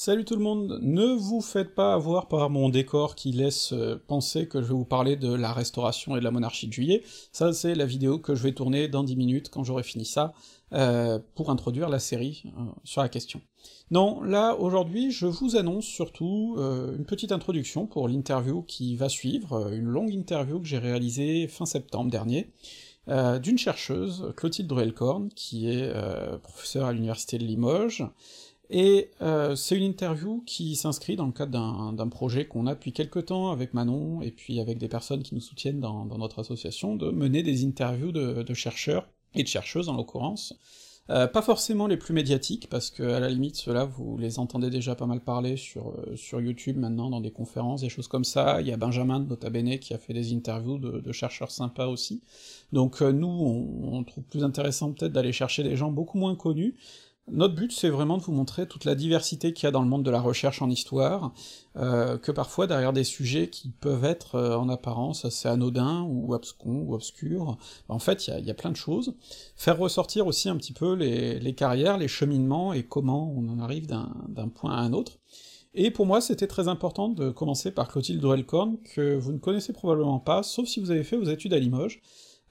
Salut tout le monde, ne vous faites pas avoir par mon décor qui laisse euh, penser que je vais vous parler de la restauration et de la monarchie de juillet, ça c'est la vidéo que je vais tourner dans 10 minutes quand j'aurai fini ça, euh, pour introduire la série euh, sur la question. Non, là aujourd'hui je vous annonce surtout une petite introduction pour l'interview qui va suivre, une longue interview que j'ai réalisée fin septembre dernier, d'une chercheuse, Clotilde Druelkorn, qui est professeure à l'université de Limoges, et euh, c'est une interview qui s'inscrit dans le cadre d'un projet qu'on a depuis quelques temps avec Manon, et puis avec des personnes qui nous soutiennent dans, notre association, de mener des interviews de, chercheurs, et de chercheuses en l'occurrence, euh, pas forcément les plus médiatiques, parce que à la limite, ceux-là, vous les entendez déjà pas mal parler sur, euh, sur YouTube maintenant, dans des conférences, des choses comme ça, il y a Benjamin, Nota Bene, qui a fait des interviews de, chercheurs sympas aussi, donc nous, on trouve plus intéressant peut-être d'aller chercher des gens beaucoup moins connus, notre but, c'est vraiment de vous montrer toute la diversité qu'il y a dans le monde de la recherche en histoire, euh, que parfois derrière des sujets qui peuvent être euh, en apparence assez anodins ou abscons ou obscurs, en fait il y a, plein de choses. Faire ressortir aussi un petit peu les, carrières, les cheminements et comment on en arrive d'un point à un autre. Et pour moi, c'était très important de commencer par Clotilde Dorelkorn, que vous ne connaissez probablement pas, sauf si vous avez fait vos études à Limoges,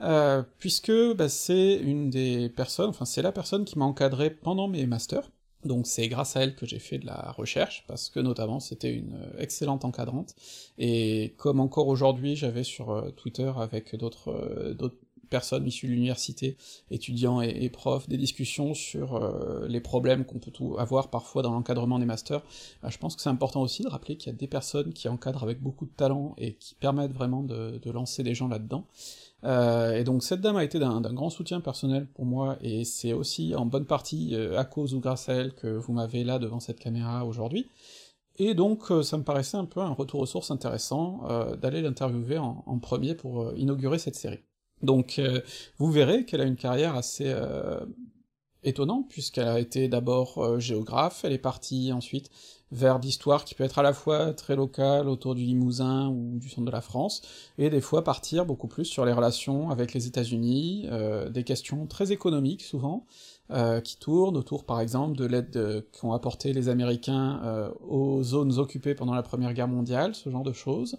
euh, puisque bah, c'est une des personnes, enfin c'est la personne qui m'a encadré pendant mes masters, donc c'est grâce à elle que j'ai fait de la recherche, parce que notamment c'était une euh, excellente encadrante, et comme encore aujourd'hui j'avais sur euh, Twitter avec d'autres d'autres personnes issues de l'université, étudiants et, profs, des discussions sur les problèmes qu'on peut avoir parfois dans l'encadrement des masters, bah, je pense que c'est important aussi de rappeler qu'il y a des personnes qui encadrent avec beaucoup de talent et qui permettent vraiment de, lancer des gens là-dedans, euh, et donc cette dame a été d'un grand soutien personnel pour moi, et c'est aussi en bonne partie euh, à cause ou grâce à elle que vous m'avez là devant cette caméra aujourd'hui. Et donc euh, ça me paraissait un peu un retour aux sources intéressant d'aller l'interviewer en, premier pour inaugurer cette série. Donc vous verrez qu'elle a une carrière assez étonnant, puisqu'elle a été d'abord euh, géographe, elle est partie ensuite vers d'histoire qui peut être à la fois très locale, autour du Limousin ou du centre de la France, et des fois partir beaucoup plus sur les relations avec les États-Unis, euh, des questions très économiques souvent, euh, qui tournent autour par exemple de l'aide qu'ont apporté les Américains aux zones occupées pendant la Première Guerre mondiale, ce genre de choses,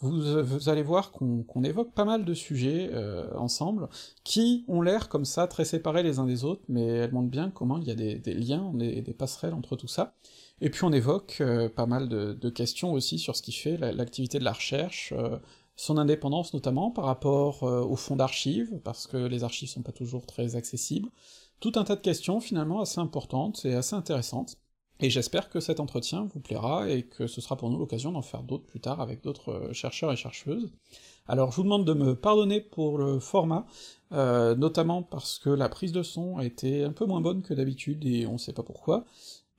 vous, allez voir qu'on évoque pas mal de sujets euh, ensemble, qui ont l'air comme ça très séparés les uns des autres, mais elles montrent bien comment il y a des, liens, des, des, passerelles entre tout ça. Et puis on évoque euh, pas mal de, questions aussi sur ce qui fait l'activité de la recherche, euh, son indépendance notamment par rapport au fonds d'archives, parce que les archives sont pas toujours très accessibles, tout un tas de questions finalement assez importantes et assez intéressantes. Et j'espère que cet entretien vous plaira et que ce sera pour nous l'occasion d'en faire d'autres plus tard avec d'autres euh, chercheurs et chercheuses. Alors je vous demande de me pardonner pour le format, euh, notamment parce que la prise de son a été un peu moins bonne que d'habitude et on sait pas pourquoi.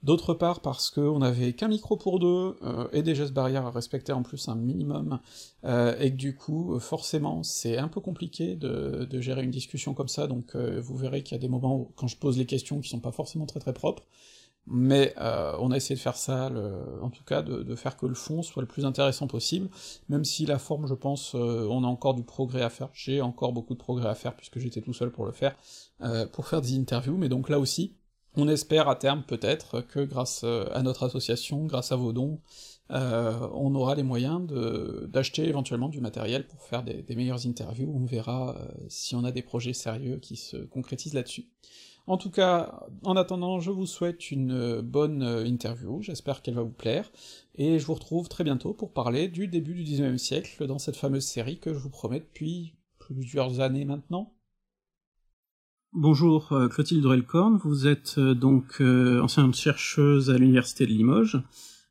D'autre part parce qu'on avait qu'un micro pour deux, euh, et des gestes barrières à respecter en plus un minimum, et que du coup, forcément, c'est un peu compliqué de, gérer une discussion comme ça, donc vous verrez qu'il y a des moments quand je pose les questions qui sont pas forcément très très propres, mais euh, on a essayé de faire ça, en tout cas de, faire que le fond soit le plus intéressant possible, même si la forme, je pense, euh, on a encore du progrès à faire, j'ai encore beaucoup de progrès à faire, puisque j'étais tout seul pour le faire, euh, pour faire des interviews, mais donc là aussi, on espère à terme peut-être que grâce à notre association, grâce à vos dons, on aura les moyens d'acheter éventuellement du matériel pour faire des meilleures interviews, on verra si on a des projets sérieux qui se concrétisent là-dessus. En tout cas, en attendant, je vous souhaite une euh, bonne euh, interview, j'espère qu'elle va vous plaire, et je vous retrouve très bientôt pour parler du début du 19e siècle dans cette fameuse série que je vous promets depuis plusieurs années maintenant. Bonjour euh, Clotilde Drelkorn, vous êtes donc ancienne chercheuse à l'université de Limoges.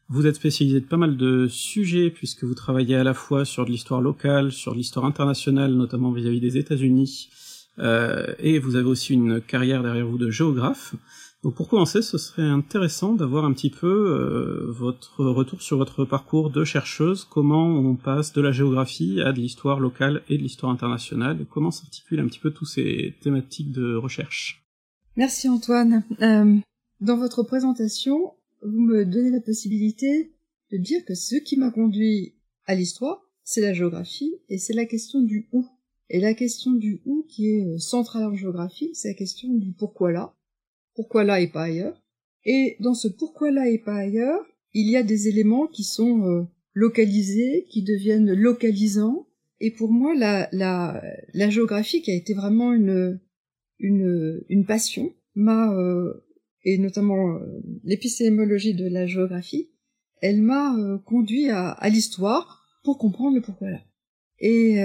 Vous êtes spécialisée de pas mal de sujets puisque vous travaillez à la fois sur de l'histoire locale, sur l'histoire internationale, notamment vis-à-vis -vis des États-Unis, euh, et vous avez aussi une carrière derrière vous de géographe. Donc pour commencer, ce serait intéressant d'avoir un petit peu euh, votre retour sur votre parcours de chercheuse, comment on passe de la géographie à de l'histoire locale et de l'histoire internationale, comment s'articulent un petit peu tous ces thématiques de recherche? Merci Antoine. Euh, dans votre présentation, vous me donnez la possibilité de dire que ce qui m'a conduit à l'histoire, c'est la géographie, et c'est la question du où. Et la question du où qui est euh, centrale en géographie, c'est la question du pourquoi là, pourquoi là et pas ailleurs, Et dans ce pourquoi là et pas ailleurs, il y a des éléments qui sont euh, localisés, qui deviennent localisants. Et pour moi, la, géographie, qui a été vraiment une, passion, euh, et notamment l'épistémologie de la géographie, elle m'a conduit à l'histoire pour comprendre le pourquoi là. Et,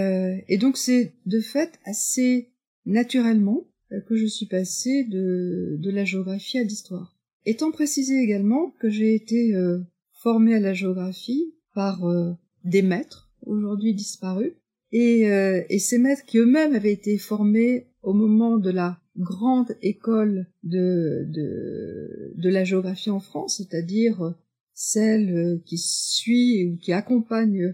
et donc c'est de fait assez naturellement que je suis passée de, de la géographie à l'histoire. Étant précisé également que j'ai été euh, formée à la géographie par euh, des maîtres, aujourd'hui disparus, et, euh, et ces maîtres qui eux-mêmes avaient été formés au moment de la grande école de, de, de la géographie en France, c'est-à-dire celle qui suit ou qui accompagne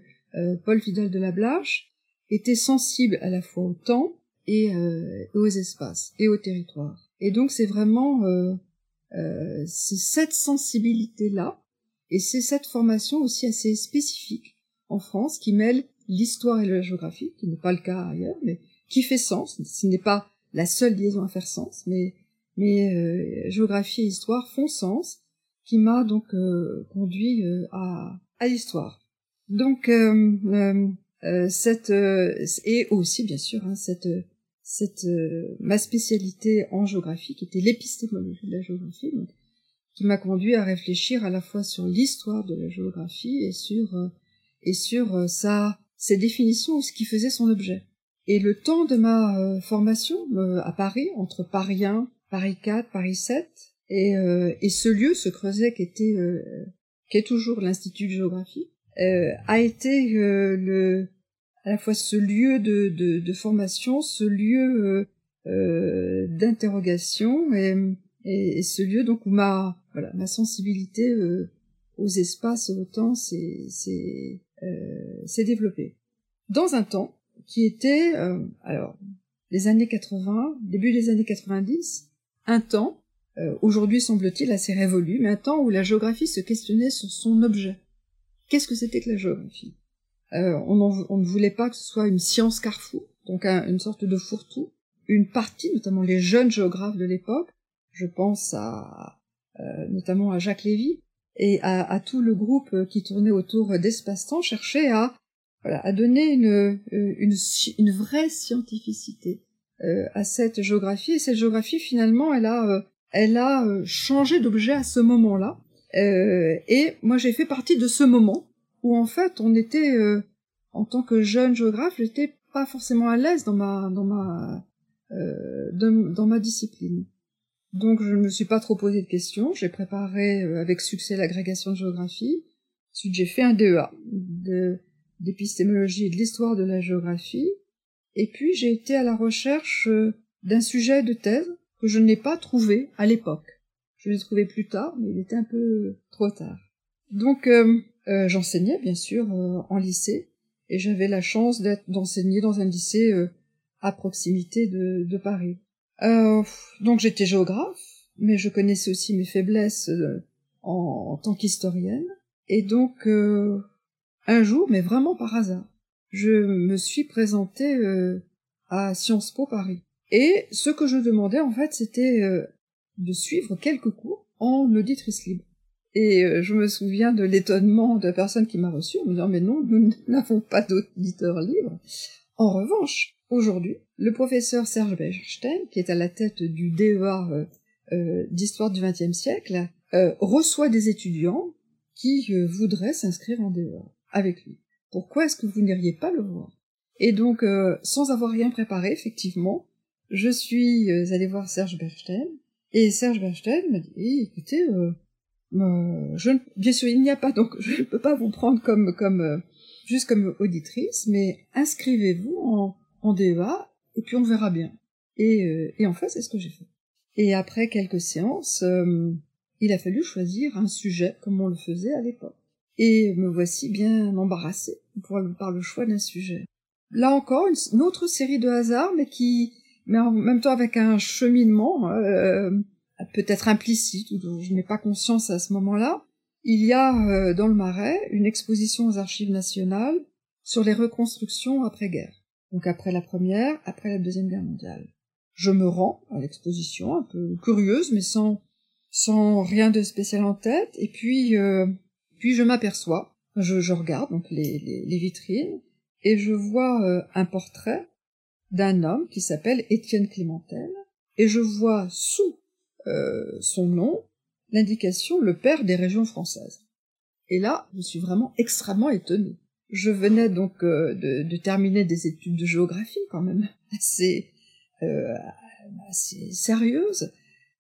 Paul Fidel de la Blache, étaient sensibles à la fois au temps et aux espaces et au territoire. Et donc c'est vraiment euh, c'est cette sensibilité-là, et c'est cette formation aussi assez spécifique en France qui mêle l'histoire et la géographie, qui n'est pas le cas ailleurs, mais qui fait sens. Ce n'est pas la seule liaison à faire sens, mais, mais euh, géographie et histoire font sens, qui m'a donc euh, conduit à, à l'histoire. Donc cette et aussi bien sûr hein, cette cette euh, ma spécialité en géographie, qui était l'épistémologie de la géographie, qui m'a conduit à réfléchir à la fois sur l'histoire de la géographie et sur euh, et sur euh, sa ses définitions ou ce qui faisait son objet. Et le temps de ma formation à Paris, entre Paris 1, Paris 4, Paris 7, et, et ce lieu, ce creuset qui était qui est toujours l'Institut de géographie, a été le à la fois ce lieu de, de, de formation, ce lieu euh, euh d'interrogation et, et, ce lieu donc où ma voilà ma sensibilité euh, aux espaces au temps s'est euh, développée. Dans un temps qui était euh, alors les années 80 début des années 90 un temps aujourd'hui semble-t-il assez révolu mais un temps où la géographie se questionnait sur son objet qu'est-ce que c'était que la géographie? Euh, on, ne voulait pas que ce soit une science carrefour, donc une sorte de fourre-tout. Une partie, notamment les jeunes géographes de l'époque, je pense à euh, notamment à Jacques Lévy et à, tout le groupe qui tournait autour d'espace-temps, cherchait à à donner une, euh, une, une vraie scientificité à cette géographie. Et cette géographie, finalement, elle a, elle a changé d'objet à ce moment-là. Et moi, j'ai fait partie de ce moment où en fait on était euh, en tant que jeune géographe, j'étais pas forcément à l'aise dans ma dans ma euh, dans, ma discipline. Donc je ne me suis pas trop posé de questions, j'ai préparé euh, avec succès l'agrégation de géographie. Ensuite j'ai fait un DEA d'épistémologie et de l'histoire de la géographie. Et puis j'ai été à la recherche d'un sujet de thèse que je n'ai pas trouvé à l'époque. Je l'ai trouvé plus tard, mais il était un peu trop tard. Donc euh, j'enseignais bien sûr euh, en lycée et j'avais la chance d'être d'enseigner dans un lycée euh, à proximité de, de Paris. donc j'étais géographe, mais je connaissais aussi mes faiblesses en, en, tant qu'historienne. Et donc un jour, mais vraiment par hasard, je me suis présentée à Sciences Po Paris. Et ce que je demandais en fait, c'était de suivre quelques cours en auditrice libre. Et euh, je me souviens de l'étonnement de la personne qui m'a reçu en me disant mais non, nous n'avons pas d'auditeurs libres. En revanche, aujourd'hui, le professeur Serge Bechstein, qui est à la tête du DEA euh, euh, d'histoire du XXe siècle, reçoit des étudiants qui voudraient s'inscrire en DEA avec lui. Pourquoi est-ce que vous n'iriez pas le voir? Et donc, sans avoir rien préparé, effectivement, je suis allée voir Serge Bechstein, et Serge Bechstein m'a dit, eh, écoutez, euh, je bien sûr, il n'y a pas, donc je ne peux pas vous prendre comme, comme, euh, juste comme auditrice, mais inscrivez-vous en, en DEA, et puis on verra bien. Et, euh, et en fait, c'est ce que j'ai fait. Et après quelques séances, il a fallu choisir un sujet comme on le faisait à l'époque. Et me voici bien embarrassée par le choix d'un sujet. Là encore, une, autre série de hasards, mais qui, mais en même temps avec un cheminement, peut-être implicite ou dont je n'ai pas conscience à ce moment-là, il y a euh, dans le Marais une exposition aux archives nationales sur les reconstructions après-guerre. Donc après la première, après la deuxième guerre mondiale. Je me rends à l'exposition, un peu curieuse, mais sans, sans rien de spécial en tête, et puis, puis je m'aperçois, je, je, regarde donc les, les, les, vitrines, et je vois un portrait d'un homme qui s'appelle Étienne Clémentel, et je vois sous euh, son nom l'indication le père des régions françaises. Et là, je suis vraiment extrêmement étonnée. Je venais donc euh, de, de, terminer des études de géographie quand même assez, euh, assez sérieuses.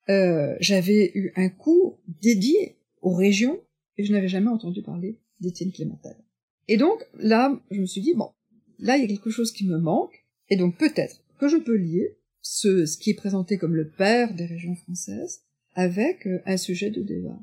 Euh, J'avais eu un cours dédié aux régions et je n'avais jamais entendu parler d'Étienne Clémentel. Et donc là, je me suis dit bon, là il y a quelque chose qui me manque et donc peut-être que je peux lier ce, qui est présenté comme le père des régions françaises avec euh, un sujet de débat.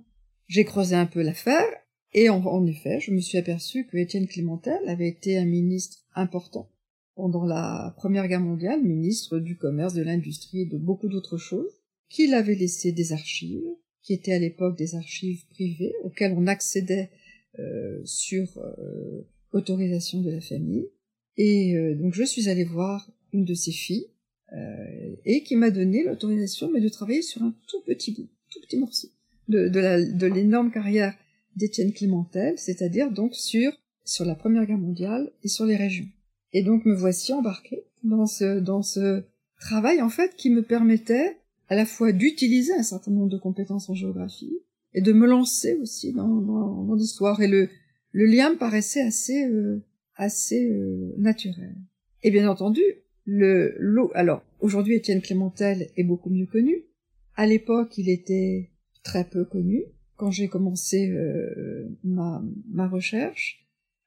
J'ai creusé un peu l'affaire et en, effet, je me suis aperçu que Étienne Clémentel avait été un ministre important pendant la Première Guerre mondiale, ministre du commerce, de l'industrie et de beaucoup d'autres choses, qu'il avait laissé des archives, qui étaient à l'époque des archives privées, auxquelles on accédait euh, sur euh, autorisation de la famille. Et euh, donc je suis allée voir une de ses filles, euh, et qui m'a donné l'autorisation mais de travailler sur un tout petit bout, tout petit morceau de, de l'énorme carrière d'Étienne Clémentel, c'est-à-dire donc sur sur la Première Guerre mondiale et sur les régions. Et donc me voici embarqué dans ce dans ce travail en fait qui me permettait à la fois d'utiliser un certain nombre de compétences en géographie et de me lancer aussi dans, dans, dans l'histoire et le le lien me paraissait assez euh, assez euh, naturel. Et bien entendu, le l'eau. Alors aujourd'hui, Étienne Clémentel est beaucoup mieux connu. À l'époque, il était très peu connu. Quand j'ai commencé euh, ma, ma recherche,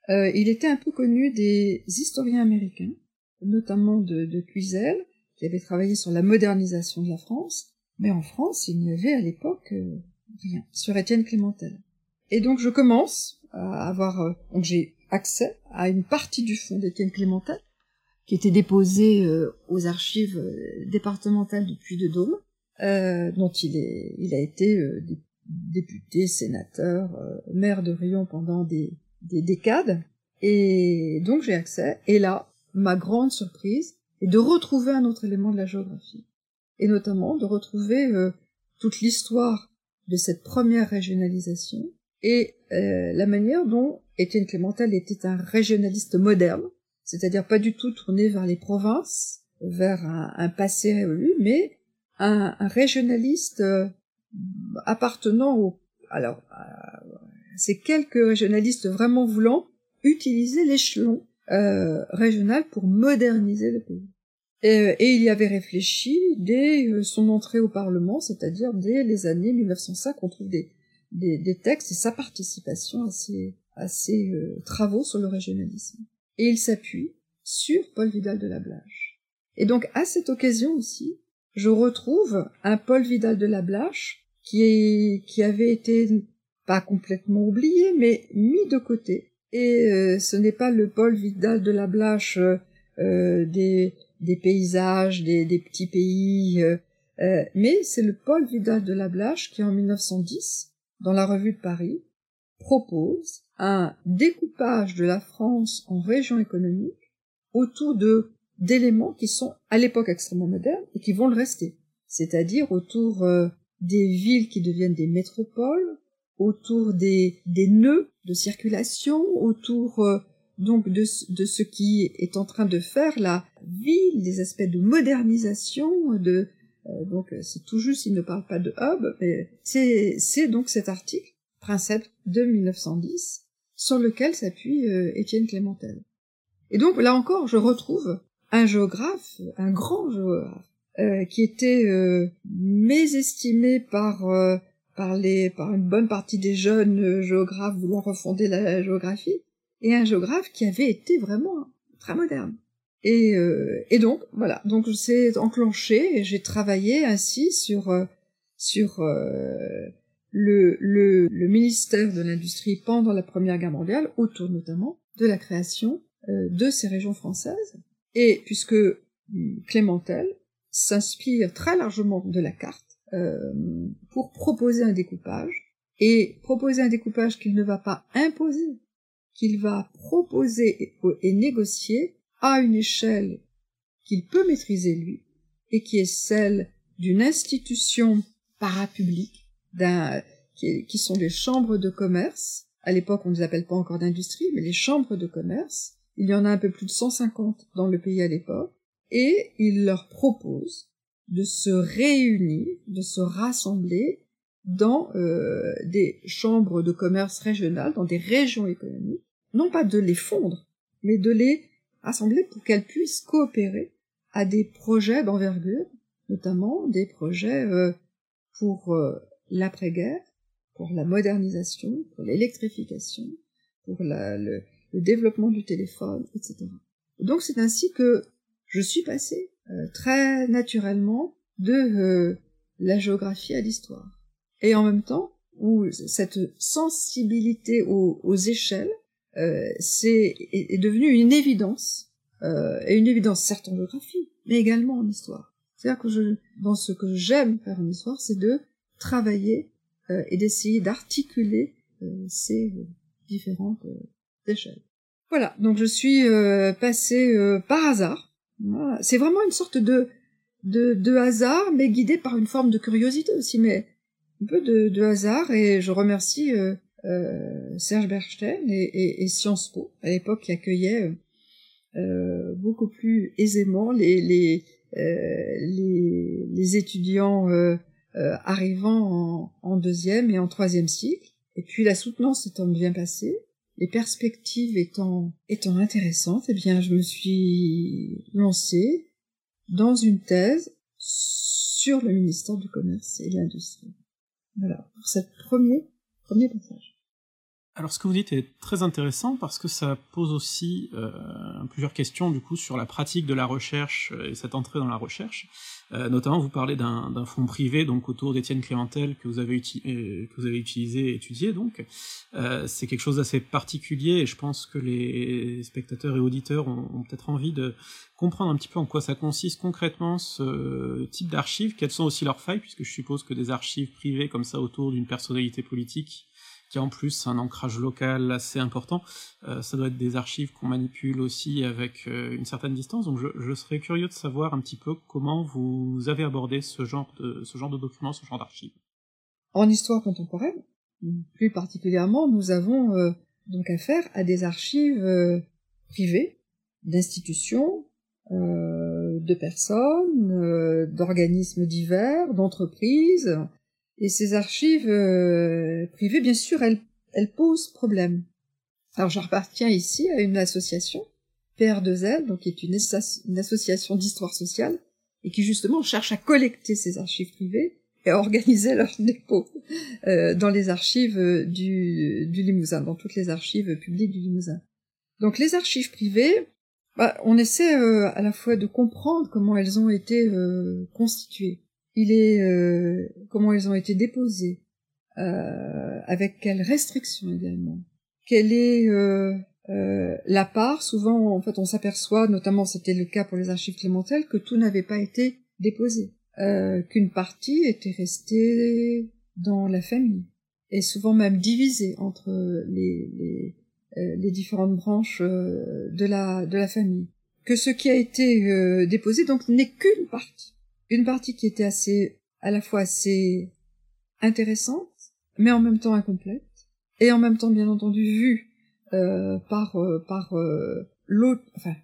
euh, il était un peu connu des historiens américains, notamment de, de Cluzel, qui avait travaillé sur la modernisation de la France. Mais en France, il n'y avait à l'époque euh, rien sur Étienne Clémentel. Et donc je commence à avoir, donc j'ai accès à une partie du fond d'Étienne Clémentel, qui était déposé euh, aux archives euh, départementales du Puy-de-Dôme, euh, dont il, est, il a été député, sénateur, maire de Rion pendant des, des décades. Et donc j'ai accès. Et là, ma grande surprise est de retrouver un autre élément de la géographie. Et notamment de retrouver toute l'histoire de cette première régionalisation et la manière dont Étienne Clémentel était un régionaliste moderne, c'est-à-dire pas du tout tourné vers les provinces, vers un, passé révolu, mais un, régionaliste euh, appartenant au... Alors, euh, c'est quelques régionalistes vraiment voulant utiliser l'échelon euh, régional pour moderniser le pays. Et, il y avait réfléchi dès son entrée au Parlement, c'est-à-dire dès les années 1905, on trouve des, des, textes et sa participation à ces, à ces travaux sur le régionalisme et il s'appuie sur Paul Vidal de la Blache. Et donc à cette occasion aussi, je retrouve un Paul Vidal de la Blache qui, est, qui avait été pas complètement oublié, mais mis de côté. Et euh, ce n'est pas le Paul Vidal de la Blache euh, des, des paysages, des, des petits pays, euh, euh mais c'est le Paul Vidal de la Blache qui en 1910, dans la revue de Paris, propose un découpage de la France en régions économiques autour de d'éléments qui sont à l'époque extrêmement modernes et qui vont le rester, c'est-à-dire autour euh, des villes qui deviennent des métropoles, autour des, nœuds de circulation, autour euh, donc de, de ce qui est en train de faire la ville, des aspects de modernisation, de donc c'est tout juste, il ne parle pas de hub, mais c'est donc cet article Princeps de 1910 sur lequel s'appuie euh, Étienne Clémentel. Et donc là encore, je retrouve un géographe, un grand géographe, euh, qui était euh, mésestimé par par les par une bonne partie des jeunes géographes voulant refonder la géographie, et un géographe qui avait été vraiment très moderne. Et, et donc voilà, donc c'est enclenché et j'ai travaillé ainsi sur sur le, le, le ministère de l'Industrie pendant la Première Guerre mondiale, autour notamment de la création euh, de ces régions françaises. Et puisque hum, Clémentel s'inspire très largement de la carte euh, pour proposer un découpage, et proposer un découpage qu'il ne va pas imposer, qu'il va proposer et négocier à une échelle qu'il peut maîtriser lui, et qui est celle d'une institution parapublique d'un qui, sont les chambres de commerce. À l'époque, on ne les appelle pas encore d'industrie, mais les chambres de commerce. Il y en a un peu plus de 150 dans le pays à l'époque, et il leur propose de se réunir, de se rassembler dans euh, des chambres de commerce régionales, dans des régions économiques, non pas de les fondre, mais de les rassembler pour qu'elles puissent coopérer à des projets d'envergure, notamment des projets euh, pour euh, l'après-guerre, pour la modernisation, pour l'électrification, pour le, développement du téléphone, etc. donc c'est ainsi que je suis passée euh, très naturellement de euh, la géographie à l'histoire. Et en même temps, où cette sensibilité aux échelles euh, c'est est, est, devenue une évidence, euh, et une évidence certes en géographie, mais également en histoire. C'est-à-dire que je, dans ce que j'aime faire en histoire, c'est de travailler euh, et d'essayer d'articuler euh, ces différentes échelles. Voilà, donc je suis passée par hasard c'est vraiment une sorte de, de, de, hasard, mais guidé par une forme de curiosité aussi, mais un peu de, de hasard. Et je remercie euh, euh, Serge Bernstein et, et, et, Sciences Po, à l'époque, qui accueillait euh, beaucoup plus aisément les, les, euh, les, les, étudiants euh, euh, arrivant en, en, deuxième et en troisième cycle. Et puis la soutenance étant bien passée, les perspectives étant, étant intéressantes, eh bien, je me suis lancée dans une thèse sur le ministère du Commerce et de l'Industrie. Voilà, pour cette premier, premier passage. Alors ce que vous dites est très intéressant parce que ça pose aussi euh, plusieurs questions du coup sur la pratique de la recherche et cette entrée dans la recherche. Euh, notamment, vous parlez d'un fonds privé donc autour d'Étienne Clémentel que vous avez, euh, que vous avez utilisé et étudié. Donc, euh, c'est quelque chose d'assez particulier et je pense que les spectateurs et auditeurs ont, ont peut-être envie de comprendre un petit peu en quoi ça consiste concrètement ce type d'archives, quelles sont aussi leurs failles, puisque je suppose que des archives privées comme ça autour d'une personnalité politique qui a en plus un ancrage local assez important. Euh, ça doit être des archives qu'on manipule aussi avec euh, une certaine distance. Donc je, je, serais curieux de savoir un petit peu comment vous avez abordé ce genre de, ce genre de documents, ce genre d'archives. En histoire contemporaine, plus particulièrement, nous avons euh, donc affaire à des archives euh, privées, d'institutions, euh, de personnes, d'organismes divers, d'entreprises, et ces archives euh, privées, bien sûr, elles, elles posent problème. Alors j'appartiens ici à une association, PR2L, donc qui est une, une association d'histoire sociale, et qui justement cherche à collecter ces archives privées et à organiser leur dépôt euh, dans les archives du, du, Limousin, dans toutes les archives publiques du Limousin. Donc les archives privées, bah, on essaie euh, à la fois de comprendre comment elles ont été euh, constituées il est euh, comment ils ont été déposés, euh, avec quelles restrictions également, quelle est euh, euh, la part? Souvent, en fait, on s'aperçoit, notamment c'était le cas pour les archives Clémentelles, que tout n'avait pas été déposé, euh, qu'une partie était restée dans la famille, et souvent même divisée entre les, les, les différentes branches de la de la famille. Que ce qui a été déposé donc n'est qu'une partie une partie qui était assez, à la fois assez intéressante, mais en même temps incomplète, et en même temps, bien entendu, vue euh, par euh, par euh, l'autre. Enfin,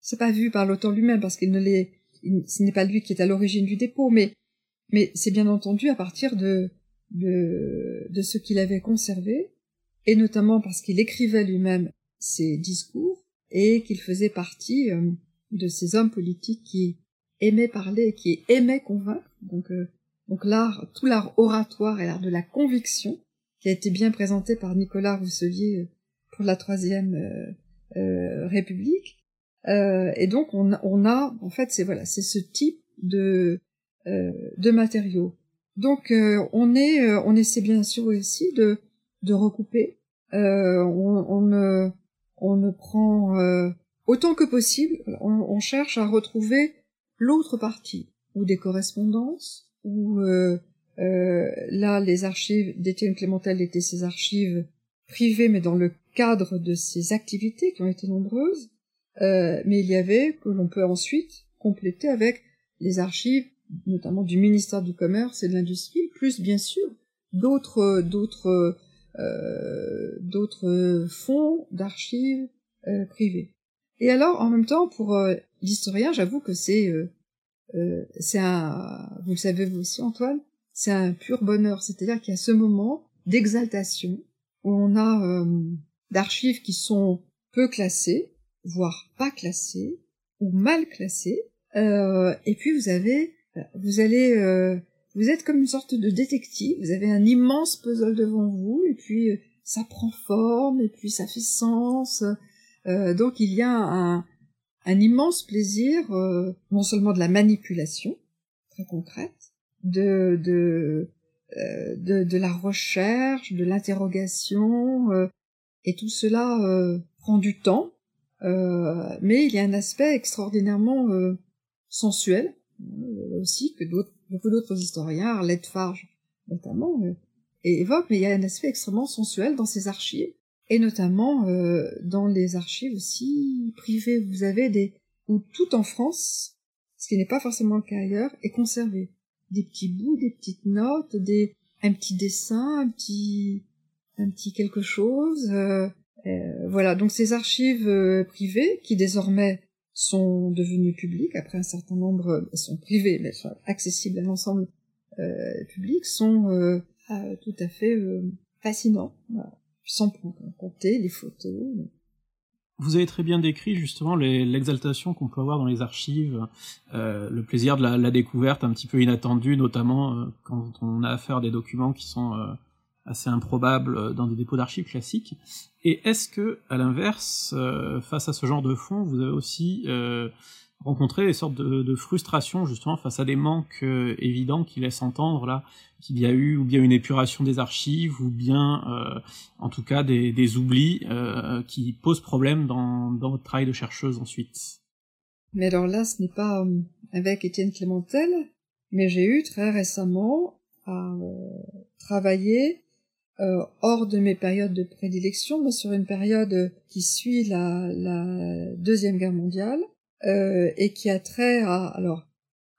c'est pas vu par l'auteur lui-même parce qu'il ne l'est, ce n'est pas lui qui est à l'origine du dépôt, mais mais c'est bien entendu à partir de de, de ce qu'il avait conservé, et notamment parce qu'il écrivait lui-même ses discours et qu'il faisait partie euh, de ces hommes politiques qui aimait parler, qui aimait convaincre. Donc, euh, donc l'art, tout l'art oratoire et l'art de la conviction, qui a été bien présenté par Nicolas Rousselier euh, pour la troisième euh, euh, République. et donc on, on, a, en fait, c'est voilà, c'est ce type de de matériaux. Donc on est, on essaie bien sûr aussi de de recouper. on, on ne on ne prend autant que possible, on, on cherche à retrouver l'autre partie, ou des correspondances, ou euh, euh, là les archives d'Étienne Clémentel étaient ces archives privées, mais dans le cadre de ses activités qui ont été nombreuses, euh, mais il y avait que l'on peut ensuite compléter avec les archives, notamment du ministère du Commerce et de l'Industrie, plus bien sûr d'autres d'autres euh, d'autres fonds d'archives euh, privés. Et alors, en même temps, pour euh, l'historien, j'avoue que c'est c'est un, vous le savez vous aussi, Antoine, c'est un pur bonheur. C'est-à-dire qu'il y a ce moment d'exaltation où on a d'archives qui sont peu classées, voire pas classées, ou mal classées, et puis vous avez, vous allez vous êtes comme une sorte de détective, vous avez un immense puzzle devant vous, et puis euh, ça prend forme, et puis ça fait sens. Euh, donc il y a un, un immense plaisir, euh, non seulement de la manipulation, très concrète, de, de, de, de, la recherche, de l'interrogation, et tout cela prend du temps, mais il y a un aspect extraordinairement sensuel, aussi, que d'autres beaucoup d'autres historiens, Arlette Farge notamment, euh, évoquent, mais il y a un aspect extrêmement sensuel dans ces archives, et notamment euh, dans les archives aussi privées. Vous avez des où tout en France, ce qui n'est pas forcément le cas ailleurs, est conservé. Des petits bouts, des petites notes, des un petit dessin, un petit un petit quelque chose. Euh, euh voilà, donc ces archives euh, privées qui désormais sont devenues publiques après un certain nombre, elles sont privées, mais sont accessibles à l'ensemble euh, public, sont euh, euh, tout à fait euh, fascinants, voilà. Sans compter les photos. Vous avez très bien décrit justement l'exaltation qu'on peut avoir dans les archives, euh, le plaisir de la, découverte un petit peu inattendue, notamment euh, quand on a affaire à des documents qui sont assez improbables dans des dépôts d'archives classiques. Et est-ce que, à l'inverse, euh, face à ce genre de fonds, vous avez aussi euh, rencontré des sortes de, frustrations justement face à des manques euh, évidents qui laissent entendre là qu'il y a eu ou bien une épuration des archives ou bien euh, en tout cas des, des oublis euh, qui posent problème dans, dans votre travail de chercheuse ensuite. Mais alors là, ce n'est pas avec Étienne Clémentel, mais j'ai eu très récemment à travailler euh, hors de mes périodes de prédilection, mais sur une période qui suit la, la deuxième guerre mondiale euh, et qui a trait à alors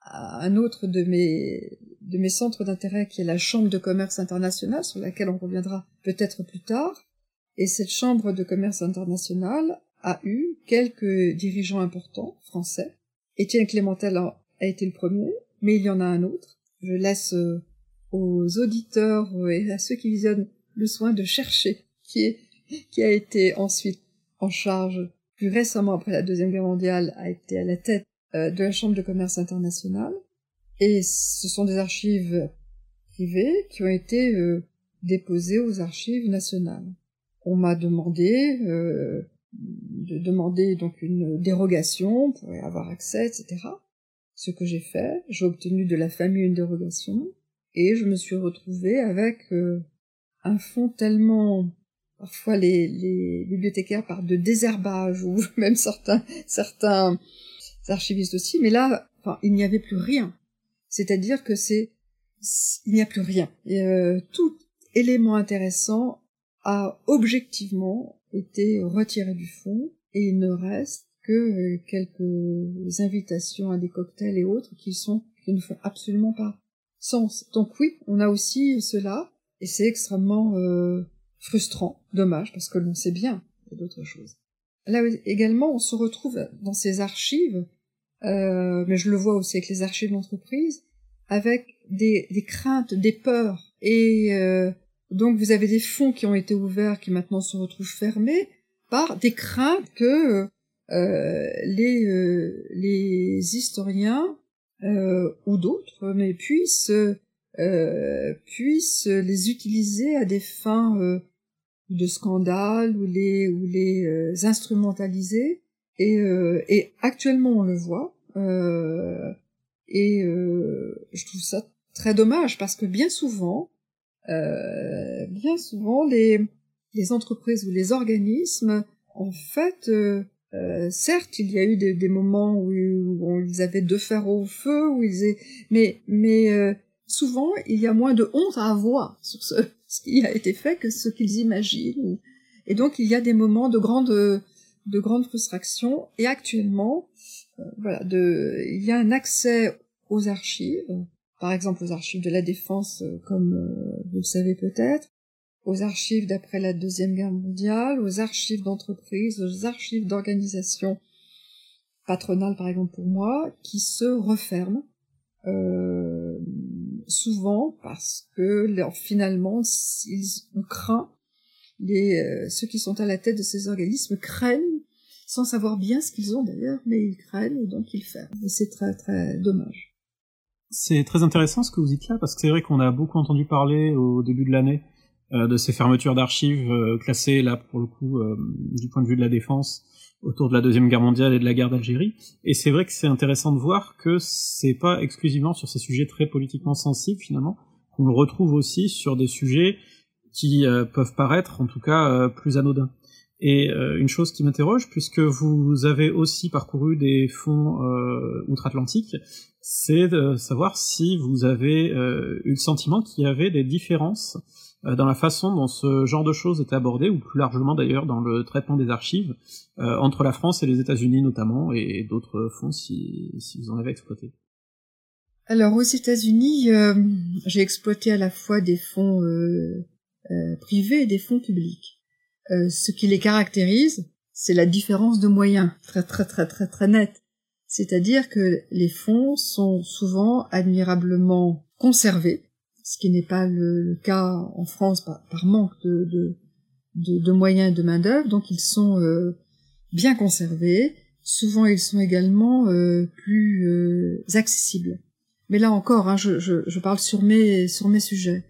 à un autre de mes de mes centres d'intérêt qui est la Chambre de commerce international sur laquelle on reviendra peut-être plus tard. Et cette Chambre de commerce international a eu quelques dirigeants importants français. Étienne Clémentel a, été le premier, mais il y en a un autre. Je laisse euh, aux auditeurs et à ceux qui visionnent le soin de chercher qui est, qui a été ensuite en charge plus récemment après la deuxième guerre mondiale a été à la tête euh, de la chambre de commerce internationale et ce sont des archives privées qui ont été euh, déposées aux archives nationales. On m'a demandé euh, de demander donc une dérogation pour y avoir accès, etc. Ce que j'ai fait, j'ai obtenu de la famille une dérogation et je me suis retrouvée avec euh, un fond tellement parfois les, les bibliothécaires parlent de désherbage ou même certains certains archivistes aussi mais là enfin il n'y avait plus rien. C'est-à-dire que c'est il n'y a plus rien. Euh, tout élément intéressant a objectivement été retiré du fond et il ne reste que euh, quelques invitations à des cocktails et autres qui sont qui ne font absolument pas sens. Donc oui on a aussi cela et c'est extrêmement euh, frustrant, dommage, parce que l'on sait bien d'autres choses. Là également, on se retrouve dans ces archives, euh, mais je le vois aussi avec les archives d'entreprise, avec des, des, craintes, des peurs, et euh, donc vous avez des fonds qui ont été ouverts, qui maintenant se retrouvent fermés, par des craintes que euh, les, euh, les historiens euh, ou d'autres, mais puissent euh, puissent les utiliser à des fins de scandale ou les ou les euh, instrumentaliser et, et actuellement on le voit et je trouve ça très dommage parce que bien souvent bien souvent les les entreprises ou les organismes en fait euh, certes, il y a eu des, des moments où, où, ils avaient deux fers au feu, où ils mais mais euh, souvent il y a moins de honte à avoir sur ce, ce qui a été fait que ce qu'ils imaginent. Et donc il y a des moments de grande de grande frustration. Et actuellement, euh, voilà, de, il y a un accès aux archives par exemple aux archives de la défense, comme vous le savez peut-être, aux archives d'après la Deuxième Guerre mondiale, aux archives d'entreprise, aux archives d'organisations patronales, par exemple pour moi, qui se referment euh, souvent parce que finalement, ils, on craint, les, euh, ceux qui sont à la tête de ces organismes craignent, sans savoir bien ce qu'ils ont d'ailleurs, mais ils craignent et donc ils ferment. Et c'est très très dommage. C'est très intéressant ce que vous dites là, parce que c'est vrai qu'on a beaucoup entendu parler au début de l'année euh, de ces fermetures d'archives euh, classées là pour le coup euh, du point de vue de la défense autour de la deuxième guerre mondiale et de la guerre d'Algérie. Et c'est vrai que c'est intéressant de voir que c'est pas exclusivement sur ces sujets très politiquement sensibles finalement qu'on le retrouve aussi sur des sujets qui peuvent paraître en tout cas plus anodins. Et une chose qui m'interroge, puisque vous avez aussi parcouru des fonds outre-Atlantique, c'est de savoir si vous avez eu le sentiment qu'il y avait des différences euh, dans la façon dont ce genre de choses est abordé, ou plus largement d'ailleurs dans le traitement des archives, euh, entre la France et les États-Unis notamment, et d'autres fonds si, si vous en avez exploité. Alors aux États-Unis, euh, j'ai exploité à la fois des fonds euh, euh, privés et des fonds publics. ce qui les caractérise, c'est la différence de moyens, très très très très très nette. C'est-à-dire que les fonds sont souvent admirablement conservés, ce qui n'est pas le, cas en France par, manque de, moyens et de main-d'œuvre. Donc ils sont euh, bien conservés. Souvent ils sont également euh, plus euh, accessibles. Mais là encore, hein, je, parle sur mes sujets.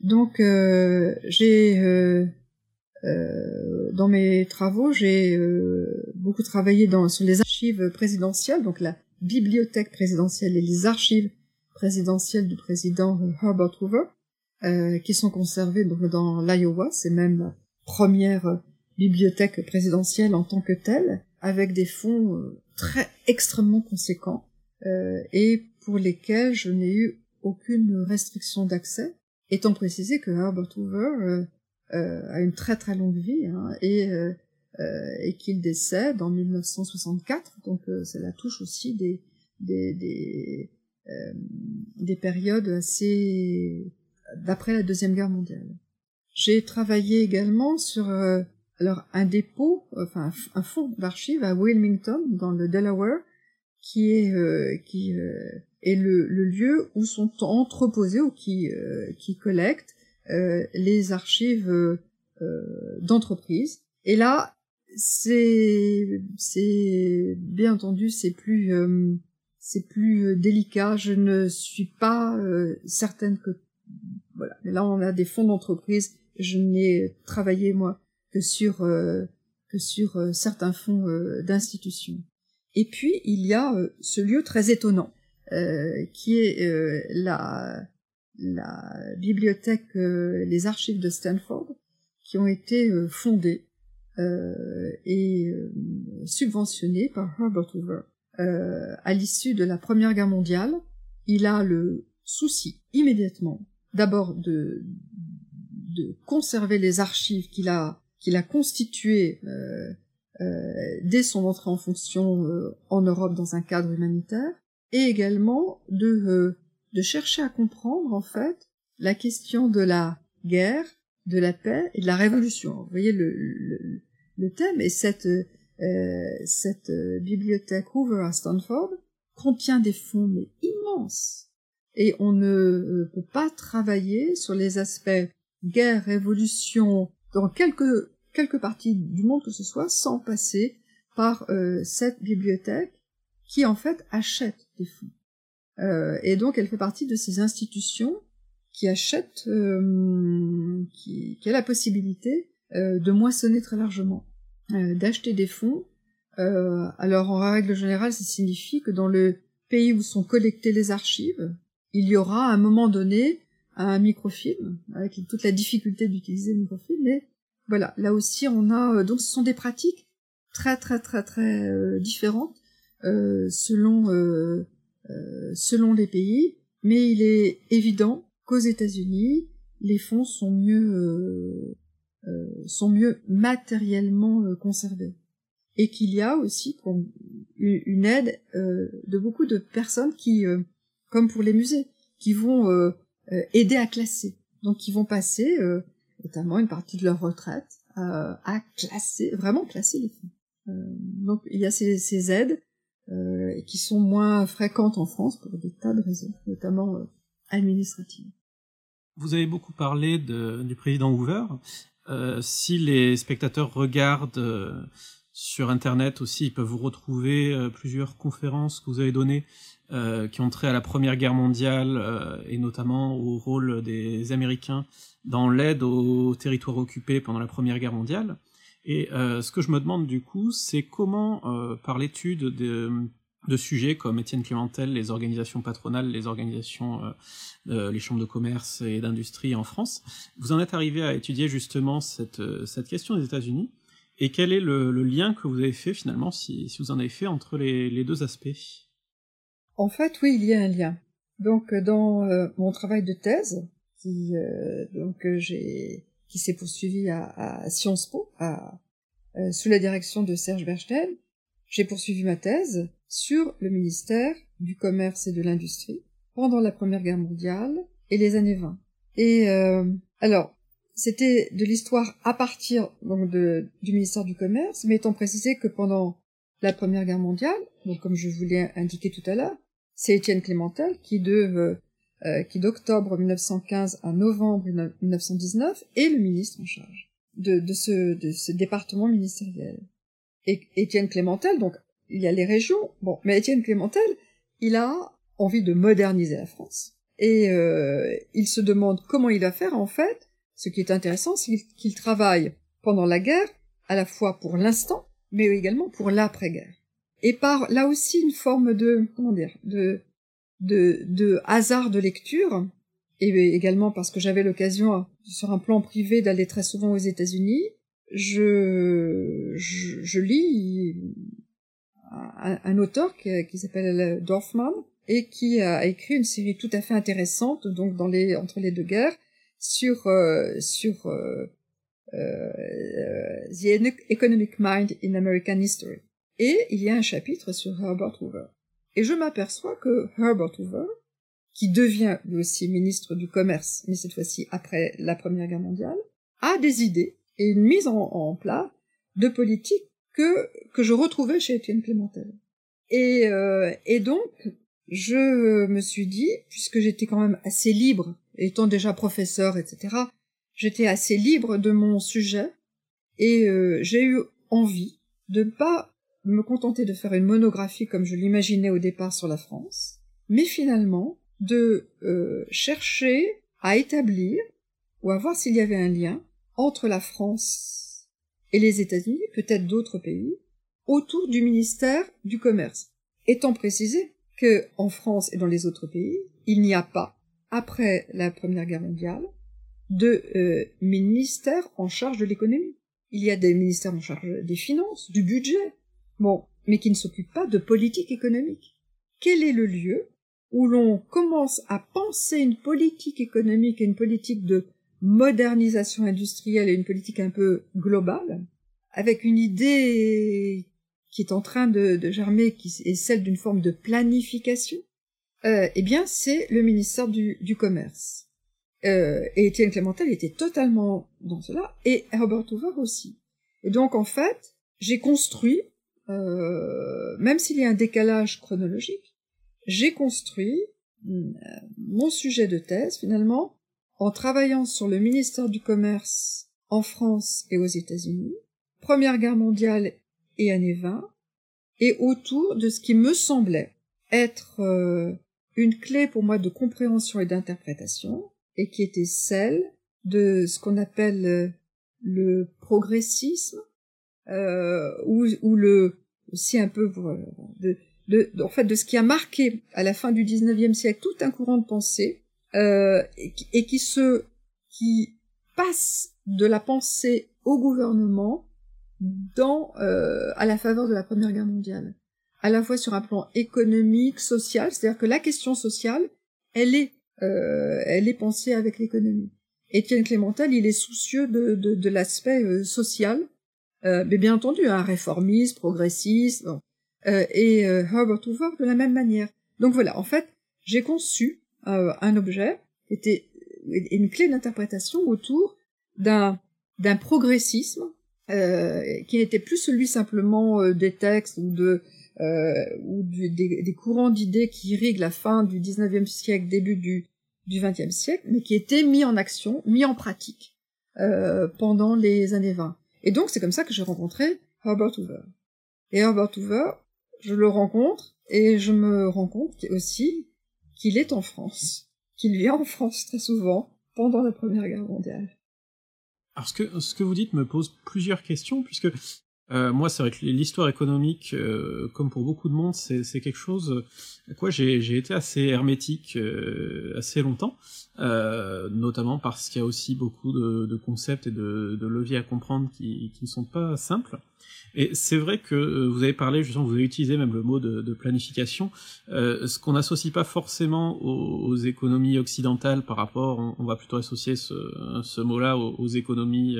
Donc j'ai dans mes travaux, j'ai beaucoup travaillé sur les archives présidentielles, donc la bibliothèque présidentielle et les archives présidentielle du président Herbert Hoover, euh, qui sont conservées dans l'Iowa. C'est même la première bibliothèque présidentielle en tant que telle, avec des fonds euh, très extrêmement conséquents euh, et pour lesquels je n'ai eu aucune restriction d'accès, étant précisé que Herbert Hoover a une très très longue vie hein, et, et qu'il décède en 1964, donc cela touche aussi des, des, des euh, des périodes assez d'après la deuxième guerre mondiale. J'ai travaillé également sur euh, alors un dépôt, enfin un fonds d'archives à Wilmington dans le Delaware, qui est euh, qui est le, le, lieu où sont entreposés ou qui qui collectent les archives d'entreprise. Et là, c'est c'est bien entendu c'est plus c'est plus euh, délicat. Je ne suis pas euh, certaine que voilà. Mais là, on a des fonds d'entreprise. Je n'ai travaillé moi que sur euh, que sur certains fonds d'institutions. Et puis il y a ce lieu très étonnant qui est la la bibliothèque, les archives de Stanford, qui ont été fondées et subventionnées par Herbert Hoover euh, à l'issue de la Première Guerre mondiale, il a le souci immédiatement d'abord de, de conserver les archives qu'il a qu'il a constituées euh, euh, dès son entrée en fonction euh, en Europe dans un cadre humanitaire, et également de euh, de chercher à comprendre en fait la question de la guerre, de la paix et de la révolution. Vous voyez le, le, le thème est cette cette euh, bibliothèque Hoover à Stanford contient des fonds mais immenses et on ne euh, peut pas travailler sur les aspects guerre, révolution dans quelque quelque partie du monde que ce soit sans passer par cette bibliothèque qui en fait achète des fonds. Euh, et donc elle fait partie de ces institutions qui achètent, qui, qui a la possibilité de moissonner très largement. Euh, d'acheter des fonds. Euh, alors en règle générale, ça signifie que dans le pays où sont collectées les archives, il y aura à un moment donné un microfilm, avec toute la difficulté d'utiliser le microfilm, mais voilà, là aussi on a euh, donc ce sont des pratiques très très très très différentes selon selon les pays, mais il est évident qu'aux États-Unis les fonds sont mieux sont mieux matériellement euh, conservés. Et qu'il y a aussi une aide euh, de beaucoup de personnes qui, comme pour les musées, qui vont aider à classer. Donc, ils vont passer, notamment une partie de leur retraite, à classer, vraiment classer les fonds. donc, il y a ces, ces aides qui sont moins fréquentes en France pour des tas de raisons, notamment administratives. Vous avez beaucoup parlé de, du président Hoover. Euh, si les spectateurs regardent euh, sur Internet aussi, ils peuvent vous retrouver euh, plusieurs conférences que vous avez données qui ont trait à la Première Guerre mondiale et notamment au rôle des Américains dans l'aide aux territoires occupés pendant la Première Guerre mondiale. Et ce que je me demande du coup, c'est comment, par l'étude de, de sujets comme Étienne Clémentel, les organisations patronales, les organisations, euh, euh, les chambres de commerce et d'industrie en France. Vous en êtes arrivé à étudier justement cette, euh, cette question des États-Unis. Et quel est le, lien que vous avez fait finalement, si, si vous en avez fait, entre les, les, deux aspects? En fait, oui, il y a un lien. Donc, dans mon travail de thèse, qui, donc j'ai, qui s'est poursuivi à, à, Sciences Po, à, sous la direction de Serge Bernstein, j'ai poursuivi ma thèse sur le ministère du Commerce et de l'Industrie pendant la Première Guerre mondiale et les années 20. Et euh, alors, c'était de l'histoire à partir donc de, du ministère du Commerce, mais étant précisé que pendant la Première Guerre mondiale, donc comme je vous l'ai indiqué tout à l'heure, c'est Étienne Clémentel qui de euh, euh qui d'octobre 1915 à novembre 1919 est le ministre en charge de, de, ce, de ce département ministériel. Et Étienne Clémentel, donc il y a les régions. Bon, mais Étienne Clémentel, il a envie de moderniser la France. Et euh, il se demande comment il va faire en fait. Ce qui est intéressant, c'est qu'il travaille pendant la guerre, à la fois pour l'instant, mais également pour l'après-guerre. Et par là aussi une forme de comment dire de hasard de lecture, et également parce que j'avais l'occasion sur un plan privé d'aller très souvent aux États-Unis, je, je lis un, auteur qui, s'appelle Dorfman et qui a écrit une série tout à fait intéressante donc dans les entre les deux guerres sur euh, sur euh, euh, the economic mind in American history. Et il y a un chapitre sur Herbert Hoover. Et je m'aperçois que Herbert Hoover qui devient lui aussi ministre du commerce mais cette fois-ci après la première guerre mondiale a des idées et une mise en, en place de politique que que je retrouvais chez Étienne Clémentel. Et euh, et donc je me suis dit, puisque j'étais quand même assez libre, étant déjà professeur, etc., j'étais assez libre de mon sujet, et euh, j'ai eu envie de ne pas me contenter de faire une monographie comme je l'imaginais au départ sur la France, mais finalement de euh, chercher à établir ou à voir s'il y avait un lien entre la France et les États-Unis, peut-être d'autres pays, autour du ministère du Commerce, étant précisé que en France et dans les autres pays, il n'y a pas, après la Première Guerre mondiale, de euh, ministère en charge de l'économie. Il y a des ministères en charge des finances, du budget, bon, mais qui ne s'occupent pas de politique économique. Quel est le lieu où l'on commence à penser une politique économique et une politique de modernisation industrielle et une politique un peu globale, avec une idée qui est en train de, germer, qui est celle d'une forme de planification, euh, eh bien, c'est le ministère du, commerce. Euh, et Étienne Clémentel était totalement dans cela, et Herbert Hoover aussi. Et donc, en fait, j'ai construit, euh, même s'il y a un décalage chronologique, j'ai construit mon sujet de thèse, finalement, en travaillant sur le ministère du Commerce en France et aux États-Unis, Première Guerre mondiale et années 20, et autour de ce qui me semblait être euh, une clé pour moi de compréhension et d'interprétation, et qui était celle de ce qu'on appelle euh, le progressisme, euh, ou, ou, le aussi un peu de, de, en fait de ce qui a marqué à la fin du XIXe siècle tout un courant de pensée euh, et, qui se qui passe de la pensée au gouvernement dans euh, à la faveur de la Première Guerre mondiale, à la fois sur un plan économique, social, c'est-à-dire que la question sociale, elle est euh, elle est pensée avec l'économie. Étienne Clémentel, il est soucieux de, de, de l'aspect euh, social, euh, mais bien entendu, un réformiste, progressiste, et Herbert Hoover de la même manière. Donc voilà, en fait, j'ai conçu un objet était une clé d'interprétation autour d'un d'un progressisme euh, qui n'était plus celui simplement euh, des textes ou de euh, ou des, courants d'idées qui irriguent la fin du 19e siècle, début du, du 20e siècle, mais qui étaient mis en action, mis en pratique euh, pendant les années 20. Et donc c'est comme ça que j'ai rencontré Herbert Hoover. Et Herbert Hoover, je le rencontre et je me rends compte aussi qu'il est en France, qu'il vient en France très souvent pendant la Première Guerre mondiale. Alors ce que, ce que vous dites me pose plusieurs questions, puisque euh, moi, c'est vrai que l'histoire économique, euh, comme pour beaucoup de monde, c'est quelque chose à quoi j'ai été assez hermétique euh, assez longtemps, euh, notamment parce qu'il y a aussi beaucoup de, de concepts et de, de, leviers à comprendre qui, ne sont pas simples. Et c'est vrai que euh, vous avez parlé, justement, vous avez utilisé même le mot de, de planification, euh, ce qu'on n'associe pas forcément aux, aux, économies occidentales par rapport, on, on va plutôt associer ce, ce mot-là aux, aux, économies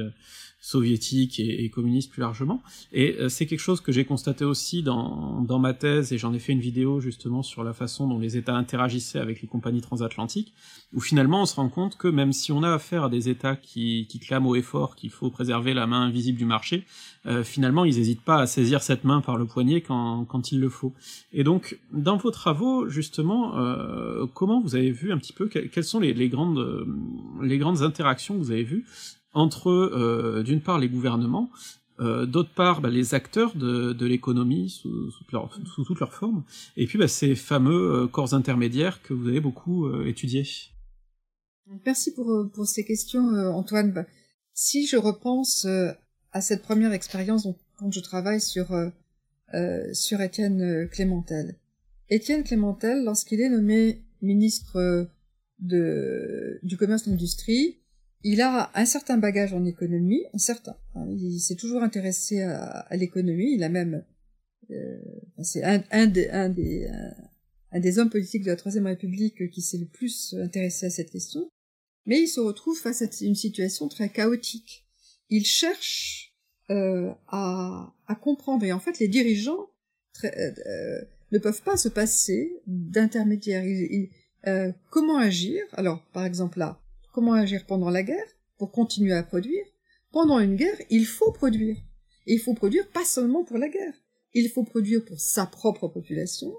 euh, soviétiques et, et, communistes plus largement. Et euh, c'est quelque chose que j'ai constaté aussi dans, dans ma thèse, et j'en ai fait une vidéo justement sur la façon dont les États interagissaient avec les compagnies transatlantiques, où finalement on se rend compte que même si on a affaire à des États qui, qui clament au effort qu'il faut préserver la main invisible du marché, euh, finalement ils n'hésitent pas à saisir cette main par le poignet quand, quand il le faut. Et donc, dans vos travaux, justement, euh, comment vous avez vu un petit peu, quelles sont les, les grandes, les grandes interactions que vous avez vues entre, euh, d'une part, les gouvernements, euh, d'autre part, bah, les acteurs de, de l'économie sous, sous, sous, toutes leurs formes, et puis bah, ces fameux euh, corps intermédiaires que vous avez beaucoup euh, étudiés. Merci pour, euh, pour ces questions, euh, Antoine. Bah, si je repense à cette première expérience quand je travaille sur, sur Étienne Clémentel. Étienne Clémentel, lorsqu'il est nommé ministre de, du commerce et de l'industrie, il a un certain bagage en économie, un certain. Hein, il s'est toujours intéressé à, l'économie. Il a même, euh, c'est un, des, un, des, un, des hommes politiques de la Troisième République qui s'est le plus intéressé à cette question. Mais il se retrouve face à une situation très chaotique. Il cherche euh, à, à, comprendre. Et en fait, les dirigeants très, euh, ne peuvent pas se passer d'intermédiaires. Euh, comment agir? Alors, par exemple là, Comment agir pendant la guerre pour continuer à produire? Pendant une guerre, il faut produire. Et il faut produire pas seulement pour la guerre. Il faut produire pour sa propre population.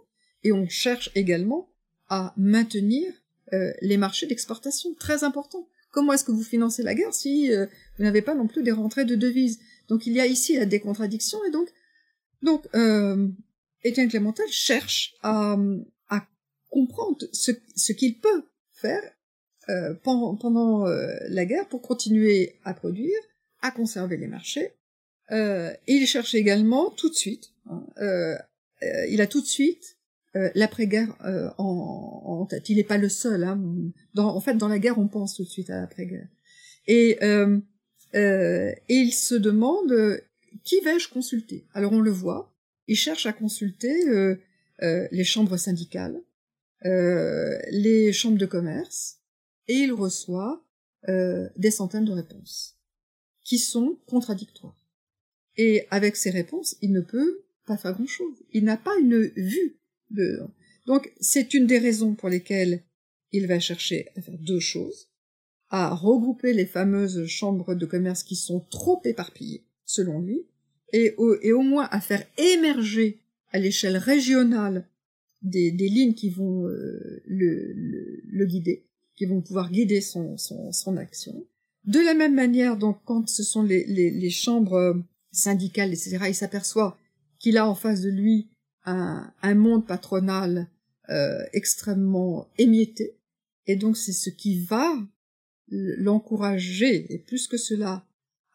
Et on cherche également à maintenir euh, les marchés d'exportation. Très important. Comment est-ce que vous financez la guerre si euh, vous n'avez pas non plus des rentrées de devises? Donc il y a ici des contradictions et donc donc euh, Étienne Clémentel cherche à, à comprendre ce, ce qu'il peut faire euh, pendant, pendant euh, la guerre pour continuer à produire, à conserver les marchés. Euh, et il cherche également tout de suite, hein, euh, il a tout de suite l'après-guerre en, en, tête. Il n'est pas le seul. Hein. En fait, dans la guerre, on pense tout de suite à l'après-guerre. Et, et il se demande qui vais-je consulter? Alors on le voit, il cherche à consulter les chambres syndicales, les chambres de commerce, et il reçoit euh, des centaines de réponses qui sont contradictoires. Et avec ces réponses, il ne peut pas faire grand-chose. Il n'a pas une vue de... Donc c'est une des raisons pour lesquelles il va chercher à faire deux choses, à regrouper les fameuses chambres de commerce qui sont trop éparpillées, selon lui, et au, moins à faire émerger à l'échelle régionale des, lignes qui vont euh, le, guider, qui vont pouvoir guider son, son, action. De la même manière, donc, quand ce sont les, les, chambres syndicales, etc., il s'aperçoit qu'il a en face de lui un, un monde patronal euh, extrêmement émietté, et donc c'est ce qui va l'encourager, et plus que cela,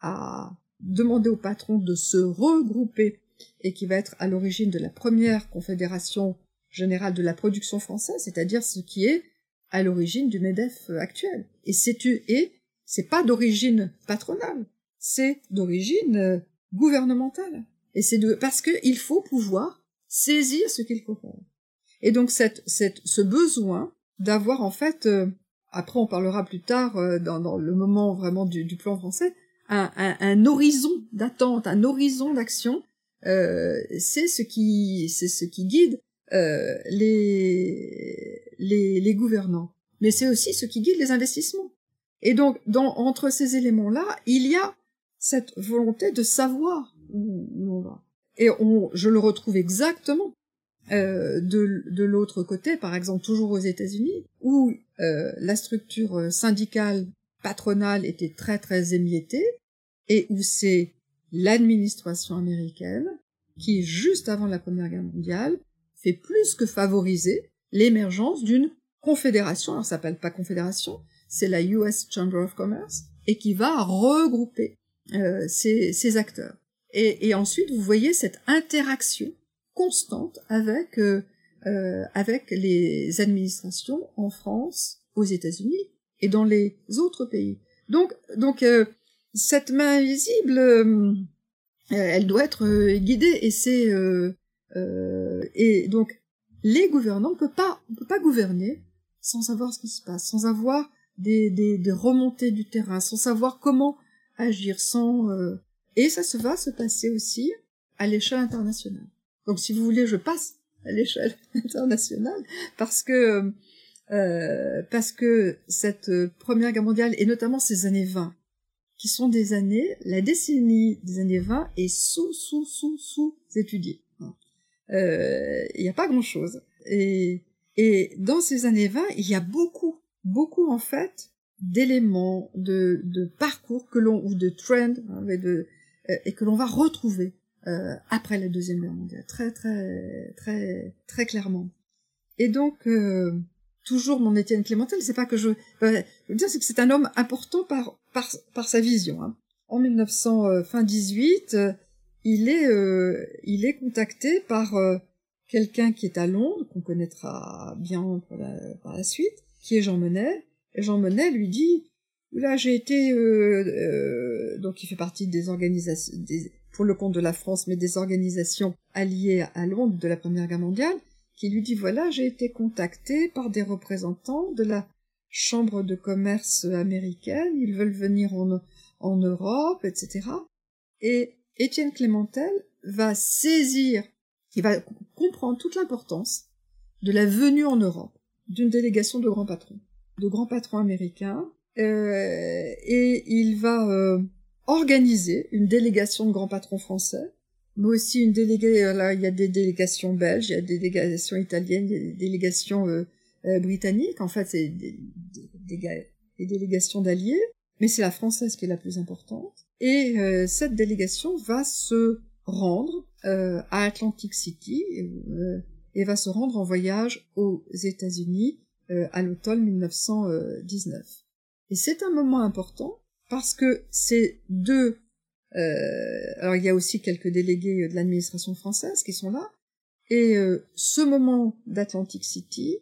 à demander au patron de se regrouper, et qui va être à l'origine de la première confédération générale de la production française, c'est-à-dire ce qui est à l'origine du MEDEF actuel. Et c'est et c'est pas d'origine patronale, c'est d'origine euh, gouvernementale. Et c'est de parce que il faut pouvoir saisir ce qu'il faire. Et donc cette, cette ce besoin d'avoir en fait euh, après on parlera plus tard euh, dans, dans, le moment vraiment du, du plan français un, un, un horizon d'attente, un horizon d'action, c'est ce qui c'est ce qui guide euh, les, les, les, gouvernants. mais c'est aussi ce qui guide les investissements. Et donc, dans, entre ces éléments-là, il y a cette volonté de savoir où, on va. Et on, je le retrouve exactement euh, de, de l'autre côté, par exemple toujours aux États-Unis, où euh, la structure syndicale patronale était très très émiettée, et où c'est l'administration américaine qui, juste avant la Première Guerre mondiale, fait plus que favoriser l'émergence d'une confédération, alors ça s'appelle pas confédération, c'est la US Chamber of Commerce, et qui va regrouper euh, ces, acteurs. Et, ensuite, vous voyez cette interaction constante avec euh, euh, avec les administrations en France, aux États-Unis et dans les autres pays. Donc donc cette main invisible, elle doit être guidée et c'est et donc les gouvernants, on peut pas, on peut pas gouverner sans savoir ce qui se passe, sans avoir des, des, des remontées du terrain, sans savoir comment agir, sans euh, et ça se va se passer aussi à l'échelle internationale. Donc si vous voulez, je passe à l'échelle internationale parce que euh, parce que cette première guerre mondiale et notamment ces années 20 qui sont des années, la décennie des années 20 est sous sous sous sous étudiée euh, il n'y a pas grand-chose. Et, et dans ces années 20, il y a beaucoup, beaucoup en fait d'éléments, de, de parcours que l'on ou de trends hein, de, euh, et que l'on va retrouver euh, après la deuxième guerre mondiale, très très très très clairement. Et donc euh, toujours mon Étienne Clémentel, c'est pas que je, je veux dire c'est que c'est un homme important par par par sa vision. Hein. En 1900 fin 18, il est, euh, il est contacté par euh, quelqu'un qui est à Londres, qu'on connaîtra bien par la suite, qui est Jean Monnet. Et Jean Monnet lui dit, là j'ai été, euh, donc il fait partie des organisations, pour le compte de la France, mais des organisations alliées à Londres de la Première Guerre mondiale, qui lui dit, voilà, j'ai été contacté par des représentants de la Chambre de commerce américaine, ils veulent venir en, en Europe, etc. Et Étienne Clémentel va saisir, il va comprendre toute l'importance de la venue en Europe d'une délégation de grands patrons, de grands patrons américains, euh, et il va euh, organiser une délégation de grands patrons français, mais aussi une délégation, euh, là il y a des délégations belges, il y a des délégations italiennes, il y a des délégations britanniques, en fait c'est des délégations d'alliés, mais c'est la française qui est la plus importante. Et euh, cette délégation va se rendre euh, à Atlantic City euh, et va se rendre en voyage aux États-Unis à l'automne 1919. Et c'est un moment important parce que ces deux alors il y a aussi quelques délégués de l'administration française qui sont là et ce moment d'Atlantic City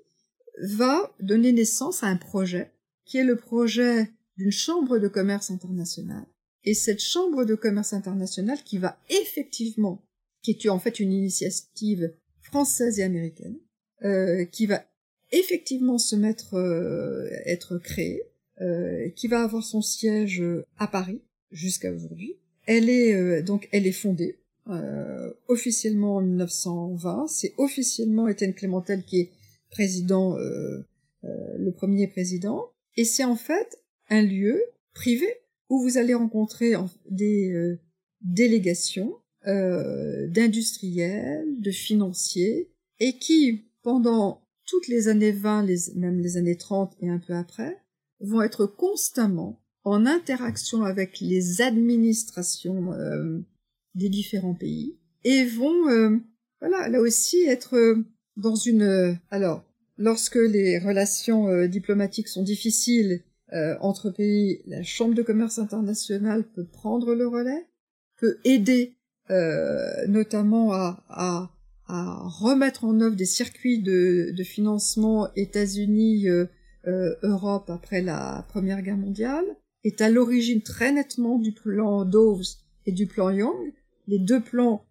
va donner naissance à un projet qui est le projet d'une chambre de commerce internationale et cette chambre de commerce internationale qui va effectivement, qui est en fait une initiative française et américaine, euh, qui va effectivement se mettre, euh, être créée, euh, qui va avoir son siège à Paris jusqu'à aujourd'hui. Elle est euh, donc elle est fondée euh, officiellement en 1920. C'est officiellement Étienne Clémentel qui est président, euh, le premier président, et c'est en fait un lieu privé où vous allez rencontrer des euh, délégations euh, d'industriels, de financiers, et qui, pendant toutes les années 20, les, même les années 30 et un peu après, vont être constamment en interaction avec les administrations euh, des différents pays et vont, voilà, là aussi être dans une... alors, lorsque les relations diplomatiques sont difficiles euh, entre pays, la Chambre de commerce internationale peut prendre le relais, peut aider euh, notamment à, à, à, remettre en œuvre des circuits de, de financement États-Unis, euh, euh, Europe après la Première Guerre mondiale, est à l'origine très nettement du plan Dawes et du plan Young, les deux plans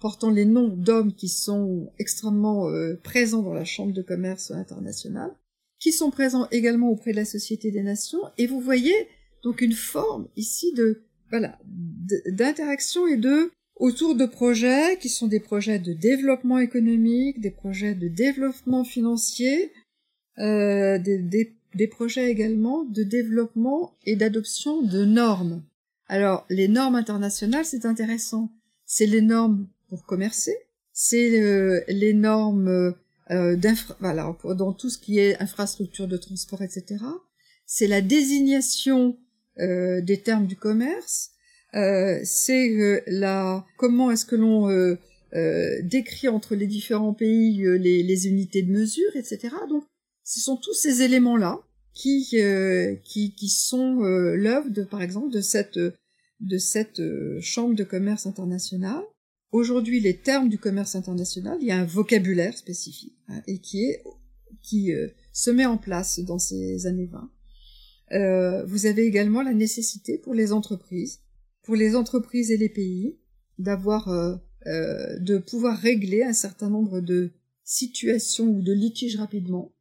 portant les noms d'hommes qui sont extrêmement euh, présents dans la Chambre de commerce internationale qui sont présents également auprès de la Société des Nations, et vous voyez donc une forme ici de voilà d'interaction et de autour de projets qui sont des projets de développement économique, des projets de développement financier, euh, des, des projets également de développement et d'adoption de normes. Alors, les normes internationales, c'est intéressant. C'est les normes pour commercer, c'est euh, les normes euh, voilà, dans tout ce qui est infrastructure de transport, etc. C'est la désignation euh, des termes du commerce, euh, c'est euh, la comment est-ce que l'on euh, décrit entre les différents pays les, les, unités de mesure, etc. Donc, ce sont tous ces éléments-là qui, qui, qui sont l'œuvre de, par exemple, de cette de cette chambre de commerce internationale. Aujourd'hui, les termes du commerce international, il y a un vocabulaire spécifique hein, et qui est qui se met en place dans ces années 20. Euh, vous avez également la nécessité pour les entreprises pour les entreprises et les pays d'avoir euh, euh, de pouvoir régler un certain nombre de situations ou de litiges rapidement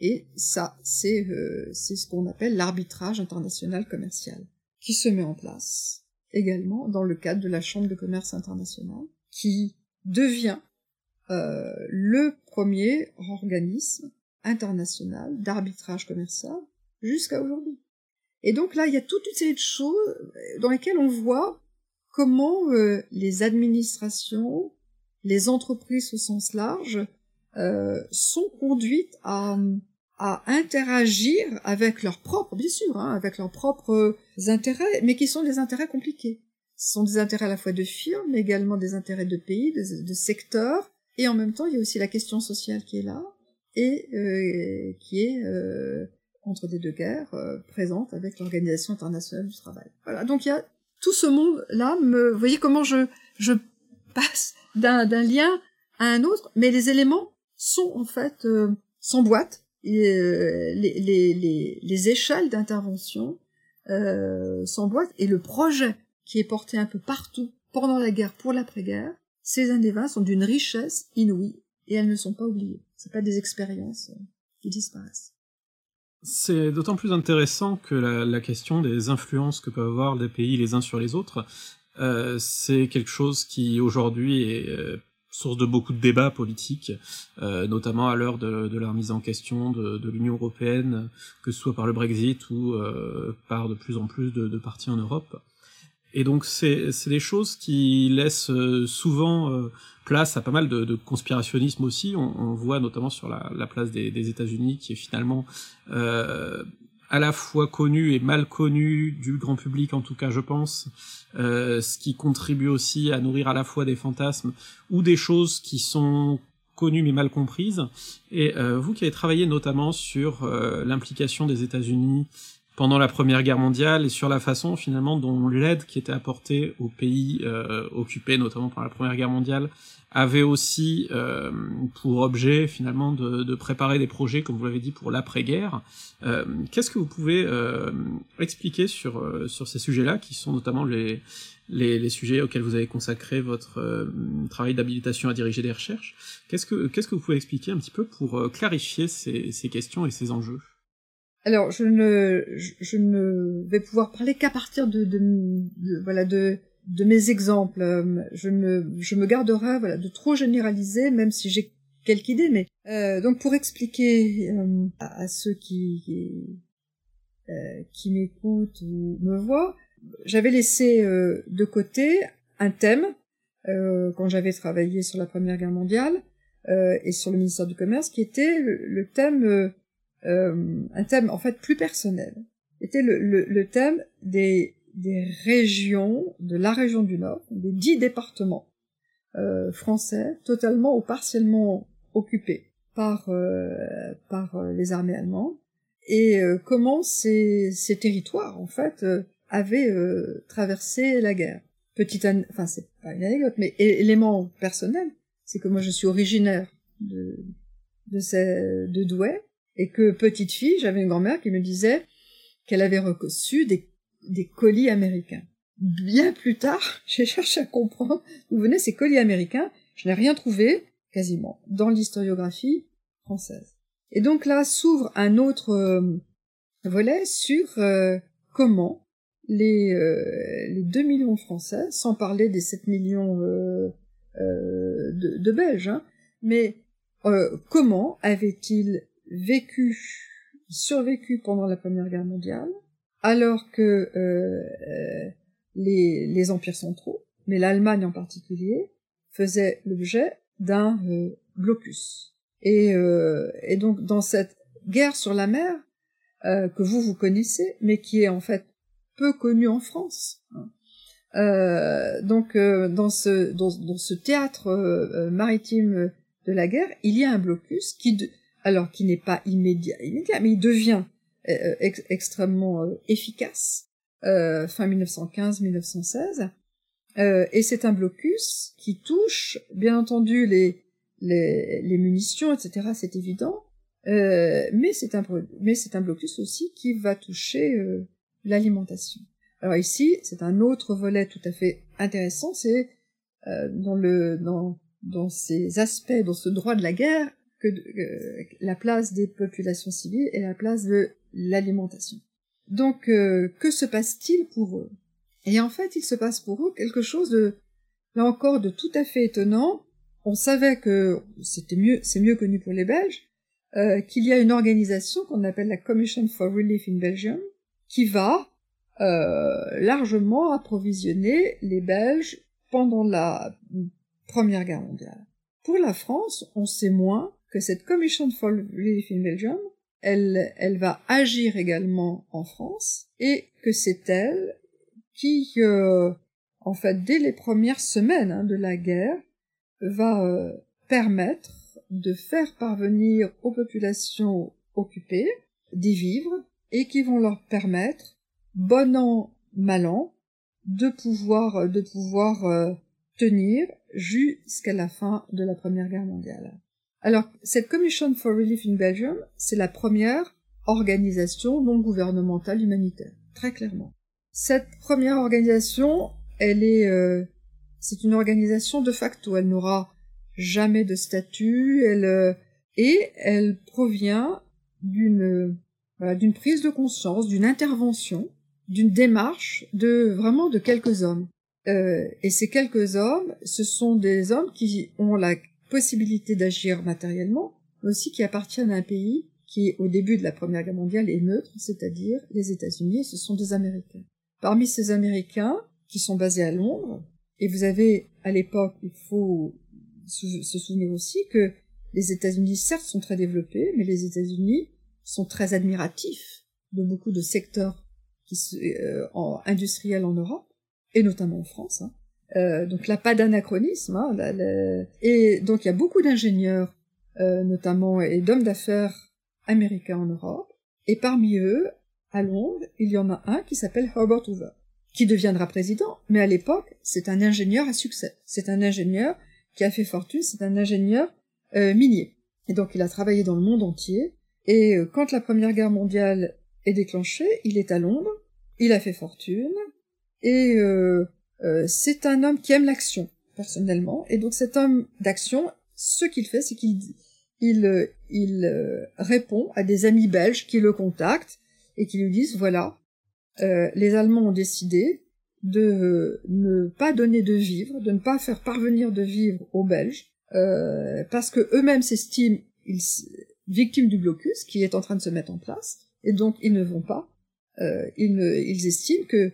et ça c'est euh, c'est ce qu'on appelle l'arbitrage international commercial qui se met en place également dans le cadre de la chambre de commerce internationale qui devient euh, le premier organisme international d'arbitrage commercial jusqu'à aujourd'hui. Et donc là, il y a toute une série de choses dans lesquelles on voit comment euh, les administrations, les entreprises au sens large, euh, sont conduites à, à interagir avec leurs propres, bien sûr, hein, avec leurs propres intérêts, mais qui sont des intérêts compliqués. Sont des intérêts à la fois de firmes, mais également des intérêts de pays, de, secteurs, et en même temps, il y a aussi la question sociale qui est là, et euh, qui est euh, entre des deux guerres euh, présentes avec l'Organisation internationale du travail. Voilà, donc il y a tout ce monde-là. Me, vous voyez comment je je passe d'un d'un lien à un autre, mais les éléments sont en fait euh, sans boîte. Et, euh, les, les, les, les, échelles d'intervention sans boîte et le projet qui est porté un peu partout pendant la guerre pour l'après-guerre, ces années 20 sont d'une richesse inouïe et elles ne sont pas oubliées. C'est pas des expériences qui disparaissent. C'est d'autant plus intéressant que la, question des influences que peuvent avoir des pays les uns sur les autres, euh, c'est quelque chose qui aujourd'hui est euh, source de beaucoup de débats politiques, euh, notamment à l'heure de, la mise en question de, de l'Union européenne, que ce soit par le Brexit ou euh, par de plus en plus de, de partis en Europe. Et donc c'est des choses qui laissent euh, souvent euh, place à pas mal de, de conspirationnisme aussi. On, on, voit notamment sur la, la place des, des États-Unis qui est finalement euh, à la fois connu et mal connu du grand public en tout cas je pense, euh, ce qui contribue aussi à nourrir à la fois des fantasmes ou des choses qui sont connues mais mal comprises. Et euh, vous qui avez travaillé notamment sur euh, l'implication des États-Unis pendant la Première Guerre mondiale et sur la façon finalement dont l'aide qui était apportée aux pays euh, occupés, notamment par la Première Guerre mondiale, avait aussi euh, pour objet finalement de, de, préparer des projets, comme vous l'avez dit, pour l'après-guerre. Euh, Qu'est-ce que vous pouvez euh, expliquer sur, euh, sur ces sujets-là, qui sont notamment les, les, les, sujets auxquels vous avez consacré votre euh, travail d'habilitation à diriger des recherches? Qu'est-ce que qu'est-ce que vous pouvez expliquer un petit peu pour clarifier ces, ces questions et ces enjeux? Alors, je ne, je, ne vais pouvoir parler qu'à partir de, de, voilà, de, de mes exemples. Je me, je me garderai, voilà, de trop généraliser, même si j'ai quelques idées. Mais euh, donc, pour expliquer euh, à, ceux qui, euh, qui m'écoutent ou me voient, j'avais laissé euh, de côté un thème euh, quand j'avais travaillé sur la Première Guerre mondiale euh, et sur le ministère du Commerce, qui était le, le thème euh, un thème en fait plus personnel. Était le, le, le thème des, des régions, de la région du Nord, des dix départements euh, français, totalement ou partiellement occupés par, euh, par euh, les armées allemandes, et euh, comment ces, ces territoires, en fait, euh, avaient traversé la guerre. Petite, enfin c'est pas une anecdote, mais élément personnel, c'est que moi je suis originaire de de, ces, de Douai, et que petite fille, j'avais une grand-mère qui me disait qu'elle avait reçu des, des colis américains. Bien plus tard, j'ai cherché à comprendre d'où venaient ces colis américains. Je n'ai rien trouvé, quasiment, dans l'historiographie française. Et donc là s'ouvre un autre euh, volet sur euh, comment les, euh, les 2 millions de Français, sans parler des 7 millions euh, de, de, Belges, hein, mais comment avaient-ils vécu survécu pendant la Première Guerre mondiale, alors que les, les empires centraux, mais l'Allemagne en particulier, faisait l'objet d'un blocus. Et, et donc dans cette guerre sur la mer, euh, que vous vous connaissez, mais qui est en fait peu connue en France. Hein. Euh, donc euh, dans ce dans, ce théâtre euh, maritime de la guerre, il y a un blocus qui alors qui n'est pas immédiat immédiat, mais il devient extrêmement efficace fin 1915-1916. et c'est un blocus qui touche, bien entendu, les, les, les munitions, etc. C'est évident, euh, mais c'est un un blocus aussi qui va toucher euh, l'alimentation. Alors ici, c'est un autre volet tout à fait intéressant, c'est euh, dans le dans dans ces aspects, dans ce droit de la guerre, que la place des populations civiles et la place de l'alimentation. Donc, que se passe-t-il pour eux? Et en fait, il se passe pour eux quelque chose de là encore de tout à fait étonnant. On savait que c'était mieux, c'est mieux connu pour les Belges, euh, qu'il y a une organisation qu'on appelle la Commission for Relief in Belgium, qui va euh, largement approvisionner les Belges pendant la Première Guerre mondiale. Pour la France, on sait moins que cette Commission for Relief in Belgium, elle, elle va agir également en France, et que c'est elle qui, euh, en fait, dès les premières semaines hein, de la guerre, va euh, permettre de faire parvenir aux populations occupées des vivres et qui vont leur permettre, bon an, mal an, de pouvoir, de pouvoir euh, tenir jusqu'à la fin de la Première Guerre mondiale. Alors, cette Commission for Relief in Belgium, c'est la première organisation non gouvernementale humanitaire, très clairement. Cette première organisation, elle est, euh, c'est une organisation de facto. Elle n'aura jamais de statut, elle euh, et elle provient d'une d'une prise de conscience, d'une intervention, d'une démarche de vraiment de quelques hommes. Euh, et ces quelques hommes, ce sont des hommes qui ont la possibilité d'agir matériellement, mais aussi qui appartiennent à un pays qui, au début de la Première Guerre mondiale, est neutre, c'est-à-dire les États-Unis, ce sont des Américains. Parmi ces Américains, qui sont basés à Londres, et vous avez, à l'époque, il faut se souvenir aussi que les États-Unis, certes, sont très développés, mais les États-Unis sont très admiratifs de beaucoup de secteurs euh, industriels en Europe, et notamment en France. Hein. Euh, donc là, pas d'anachronisme. Hein, Et donc il y a beaucoup d'ingénieurs, euh, notamment, et d'hommes d'affaires américains en Europe. Et parmi eux, à Londres, il y en a un qui s'appelle Herbert Hoover, qui deviendra président, mais à l'époque, c'est un ingénieur à succès. C'est un ingénieur qui a fait fortune, c'est un ingénieur euh, minier. Et donc il a travaillé dans le monde entier. Et euh, quand la Première Guerre mondiale est déclenchée, il est à Londres, il a fait fortune, et euh, c'est un homme qui aime l'action, personnellement. Et donc cet homme d'action, ce qu'il fait, c'est qu'il il, il répond à des amis belges qui le contactent et qui lui disent, voilà, les Allemands ont décidé de ne pas donner de vivres, de ne pas faire parvenir de vivres aux Belges, euh, parce que eux-mêmes s'estiment victimes du blocus qui est en train de se mettre en place, et donc ils ne vont pas. Euh, ils, ils estiment que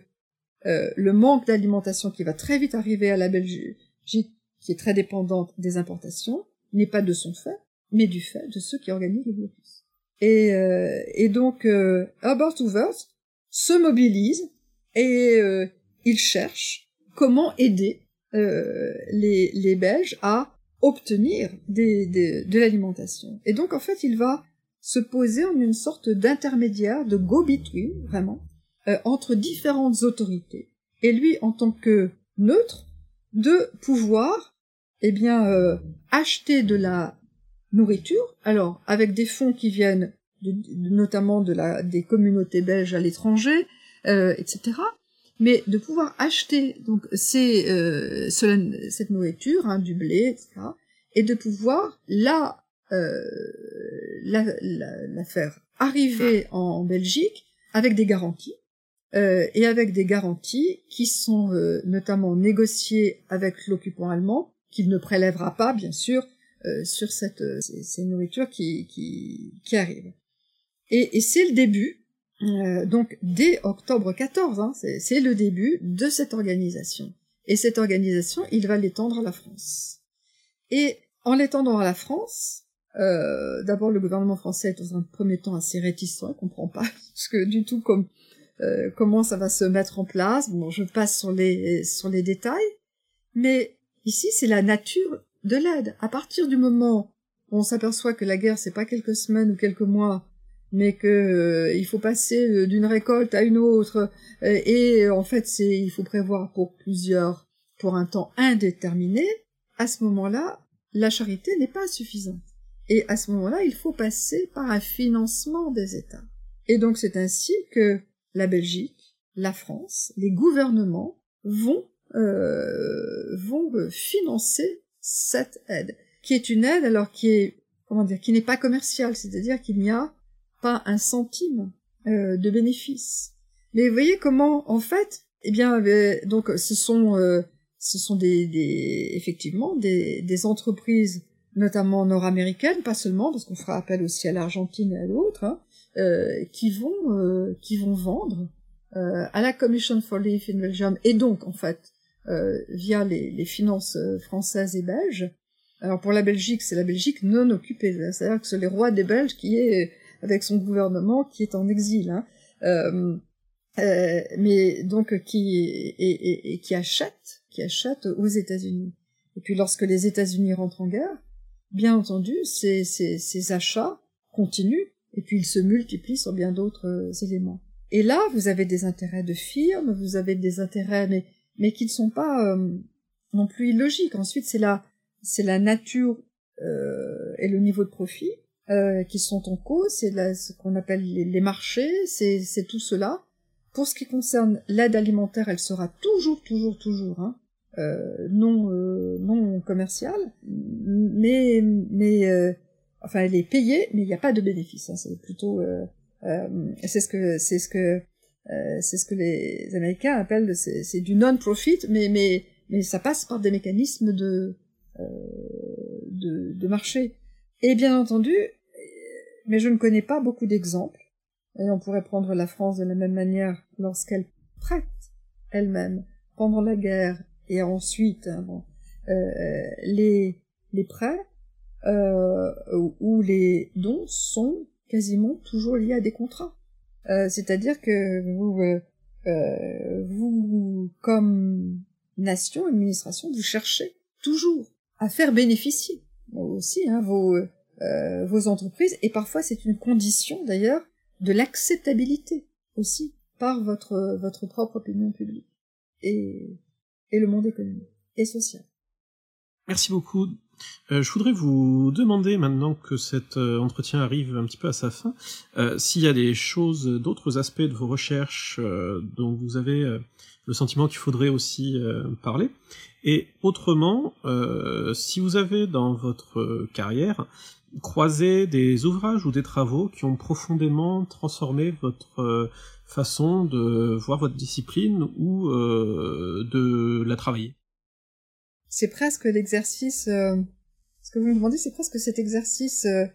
euh, le manque d'alimentation qui va très vite arriver à la Belgique, qui est très dépendante des importations, n'est pas de son fait, mais du fait de ceux qui organisent le blocus. Et, euh, et donc euh, Herbert Hoover se mobilise et euh, il cherche comment aider euh, les, les Belges à obtenir des, de l'alimentation. Et donc en fait, il va se poser en une sorte d'intermédiaire, de go-between, vraiment, euh, entre différentes autorités. Et lui, en tant que neutre, de pouvoir, eh bien, euh, acheter de la nourriture, alors avec des fonds qui viennent de, notamment de la, des communautés belges à l'étranger, euh, etc mais de pouvoir acheter donc ces, euh, cette nourriture, hein, du blé, etc., et de pouvoir la, euh, la, la, faire arriver en Belgique avec des garanties, euh, et avec des garanties qui sont euh, notamment négociées avec l'occupant allemand, qu'il ne prélèvera pas, bien sûr, euh, sur cette, ces, ces, nourritures qui, qui, qui arrivent. Et, et c'est le début, euh, donc dès octobre 14, hein, c'est le début de cette organisation. Et cette organisation, il va l'étendre à la France. Et en l'étendant à la France, euh, d'abord le gouvernement français est dans un premier temps assez réticent, il comprend pas ce que du tout comme euh, comment ça va se mettre en place. Bon, je passe sur les sur les détails, mais ici c'est la nature de l'aide. À partir du moment où on s'aperçoit que la guerre c'est pas quelques semaines ou quelques mois, mais que euh, il faut passer euh, d'une récolte à une autre et en fait c'est il faut prévoir pour plusieurs pour un temps indéterminé. À ce moment-là, la charité n'est pas suffisante. Et à ce moment-là, il faut passer par un financement des États. Et donc c'est ainsi que la Belgique, la France, les gouvernements vont euh, vont financer cette aide, qui est une aide alors qui est comment dire, qui n'est pas commerciale, c'est-à-dire qu'il n'y a pas un centime euh, de bénéfice. Mais vous voyez comment, en fait, eh bien, euh, donc ce sont euh, ce sont des, des effectivement des, des entreprises notamment nord-américaines, pas seulement, parce qu'on fera appel aussi à l'Argentine et à l'autre, hein, euh, qui vont euh, qui vont vendre euh, à la Commission for Leaf in Belgium et donc en fait euh, via les, les, finances euh, françaises et belges. Alors pour la Belgique, c'est la Belgique non occupée, c'est-à-dire que c'est les rois des Belges qui est avec son gouvernement qui est en exil. Hein. Mais donc qui et, et, et, qui achète, qui achète aux États-Unis. Et puis lorsque les États-Unis rentrent en guerre, bien entendu, ces, ces, ces achats continuent et puis ils se multiplient sur bien d'autres euh, éléments. Et là, vous avez des intérêts de firmes, vous avez des intérêts, mais, mais qui ne sont pas euh, non plus illogiques. Ensuite, c'est la, c'est la nature euh, et le niveau de profit euh, qui sont en cause, c'est ce qu'on appelle les, marchés, c'est, tout cela. Pour ce qui concerne l'aide alimentaire, elle sera toujours, toujours, toujours hein, euh, non, euh, non commerciale, mais, mais enfin elle est payée, mais il n'y a pas de bénéfice. Hein, c'est plutôt, euh, euh, c'est ce que c'est ce que euh, c'est ce que les Américains appellent c'est du non-profit, mais mais mais ça passe par des mécanismes de de, de marché. Et bien entendu, mais je ne connais pas beaucoup d'exemples. Et on pourrait prendre la France de la même manière lorsqu'elle prête elle-même pendant la guerre et ensuite hein, euh, les les prêts euh, où les dons sont quasiment toujours liés à des contrats. Euh, C'est-à-dire que vous, euh, euh, vous, comme nation, administration, vous cherchez toujours à faire bénéficier aussi hein, vos, euh, vos entreprises, et parfois c'est une condition d'ailleurs de l'acceptabilité aussi par votre, votre propre opinion publique et, et le monde économique et social. Merci beaucoup euh, je voudrais vous demander, maintenant que cet euh, entretien arrive un petit peu à sa fin, euh, s'il y a des choses, d'autres aspects de vos recherches dont vous avez le sentiment qu'il faudrait aussi parler. Et autrement, si vous avez dans votre carrière croisé des ouvrages ou des travaux qui ont profondément transformé votre façon de voir votre discipline ou de la travailler c'est presque l'exercice, euh, ce que vous me demandez, c'est presque cet exercice euh,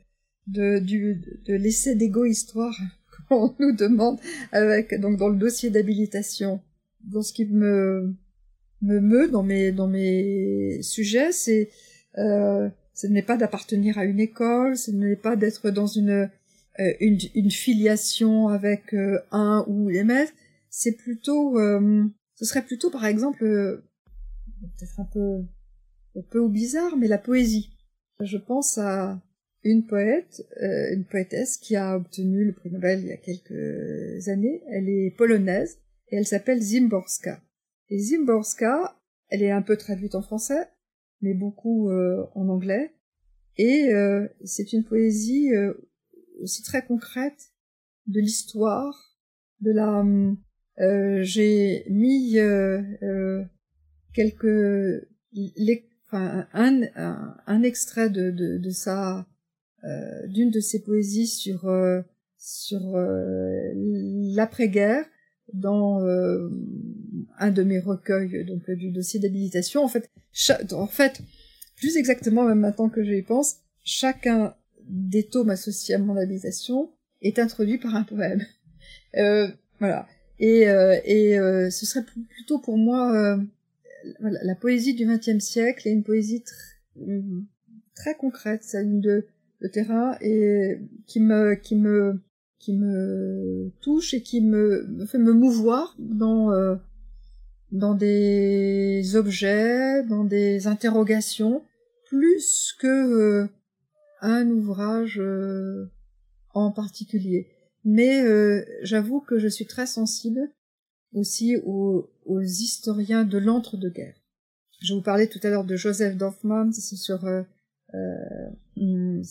de, du, de l'essai d'égo-histoire qu'on nous demande avec, donc dans le dossier d'habilitation. Dans ce qui me, me meut dans mes, dans mes sujets, c'est, euh, ce n'est pas d'appartenir à une école, ce n'est pas d'être dans une, euh, une, une, filiation avec euh, un ou les maîtres, c'est plutôt, ce serait plutôt par exemple peut-être un peu, un peu bizarre, mais la poésie. Je pense à une poète, euh, une poétesse qui a obtenu le prix Nobel il y a quelques années. Elle est polonaise et elle s'appelle Zimborska. Et Zimborska, elle est un peu traduite en français, mais beaucoup euh, en anglais. Et euh, c'est une poésie aussi très concrète de l'histoire, de la. J'ai mis quelques enfin, un, un, extrait de, de, de sa euh, d'une de ses poésies sur euh, sur euh, l'après-guerre dans euh, un de mes recueils donc du dossier d'habilitation en fait en fait plus exactement même maintenant que j'y pense chacun des tomes associés à mon habilitation est introduit par un poème. Euh, voilà. Et, euh, et ce serait plutôt pour moi la poésie du XXe siècle est une poésie très concrète, celle de, de terrain et qui me qui me qui me touche et qui me, fait me mouvoir dans dans des objets, dans des interrogations, plus que un ouvrage en particulier. Mais euh, j'avoue que je suis très sensible aussi aux, historiens de l'entre-deux-guerres. Je vous parlais tout à l'heure de Joseph Dorfman, c'est sur euh, euh,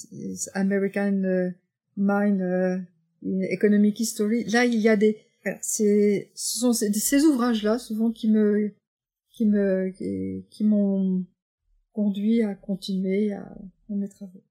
American Mind Economic History. Là, il y a des, ce sont ces, ouvrages-là souvent qui me, qui me, qui, m'ont conduit à continuer à, à mes travaux.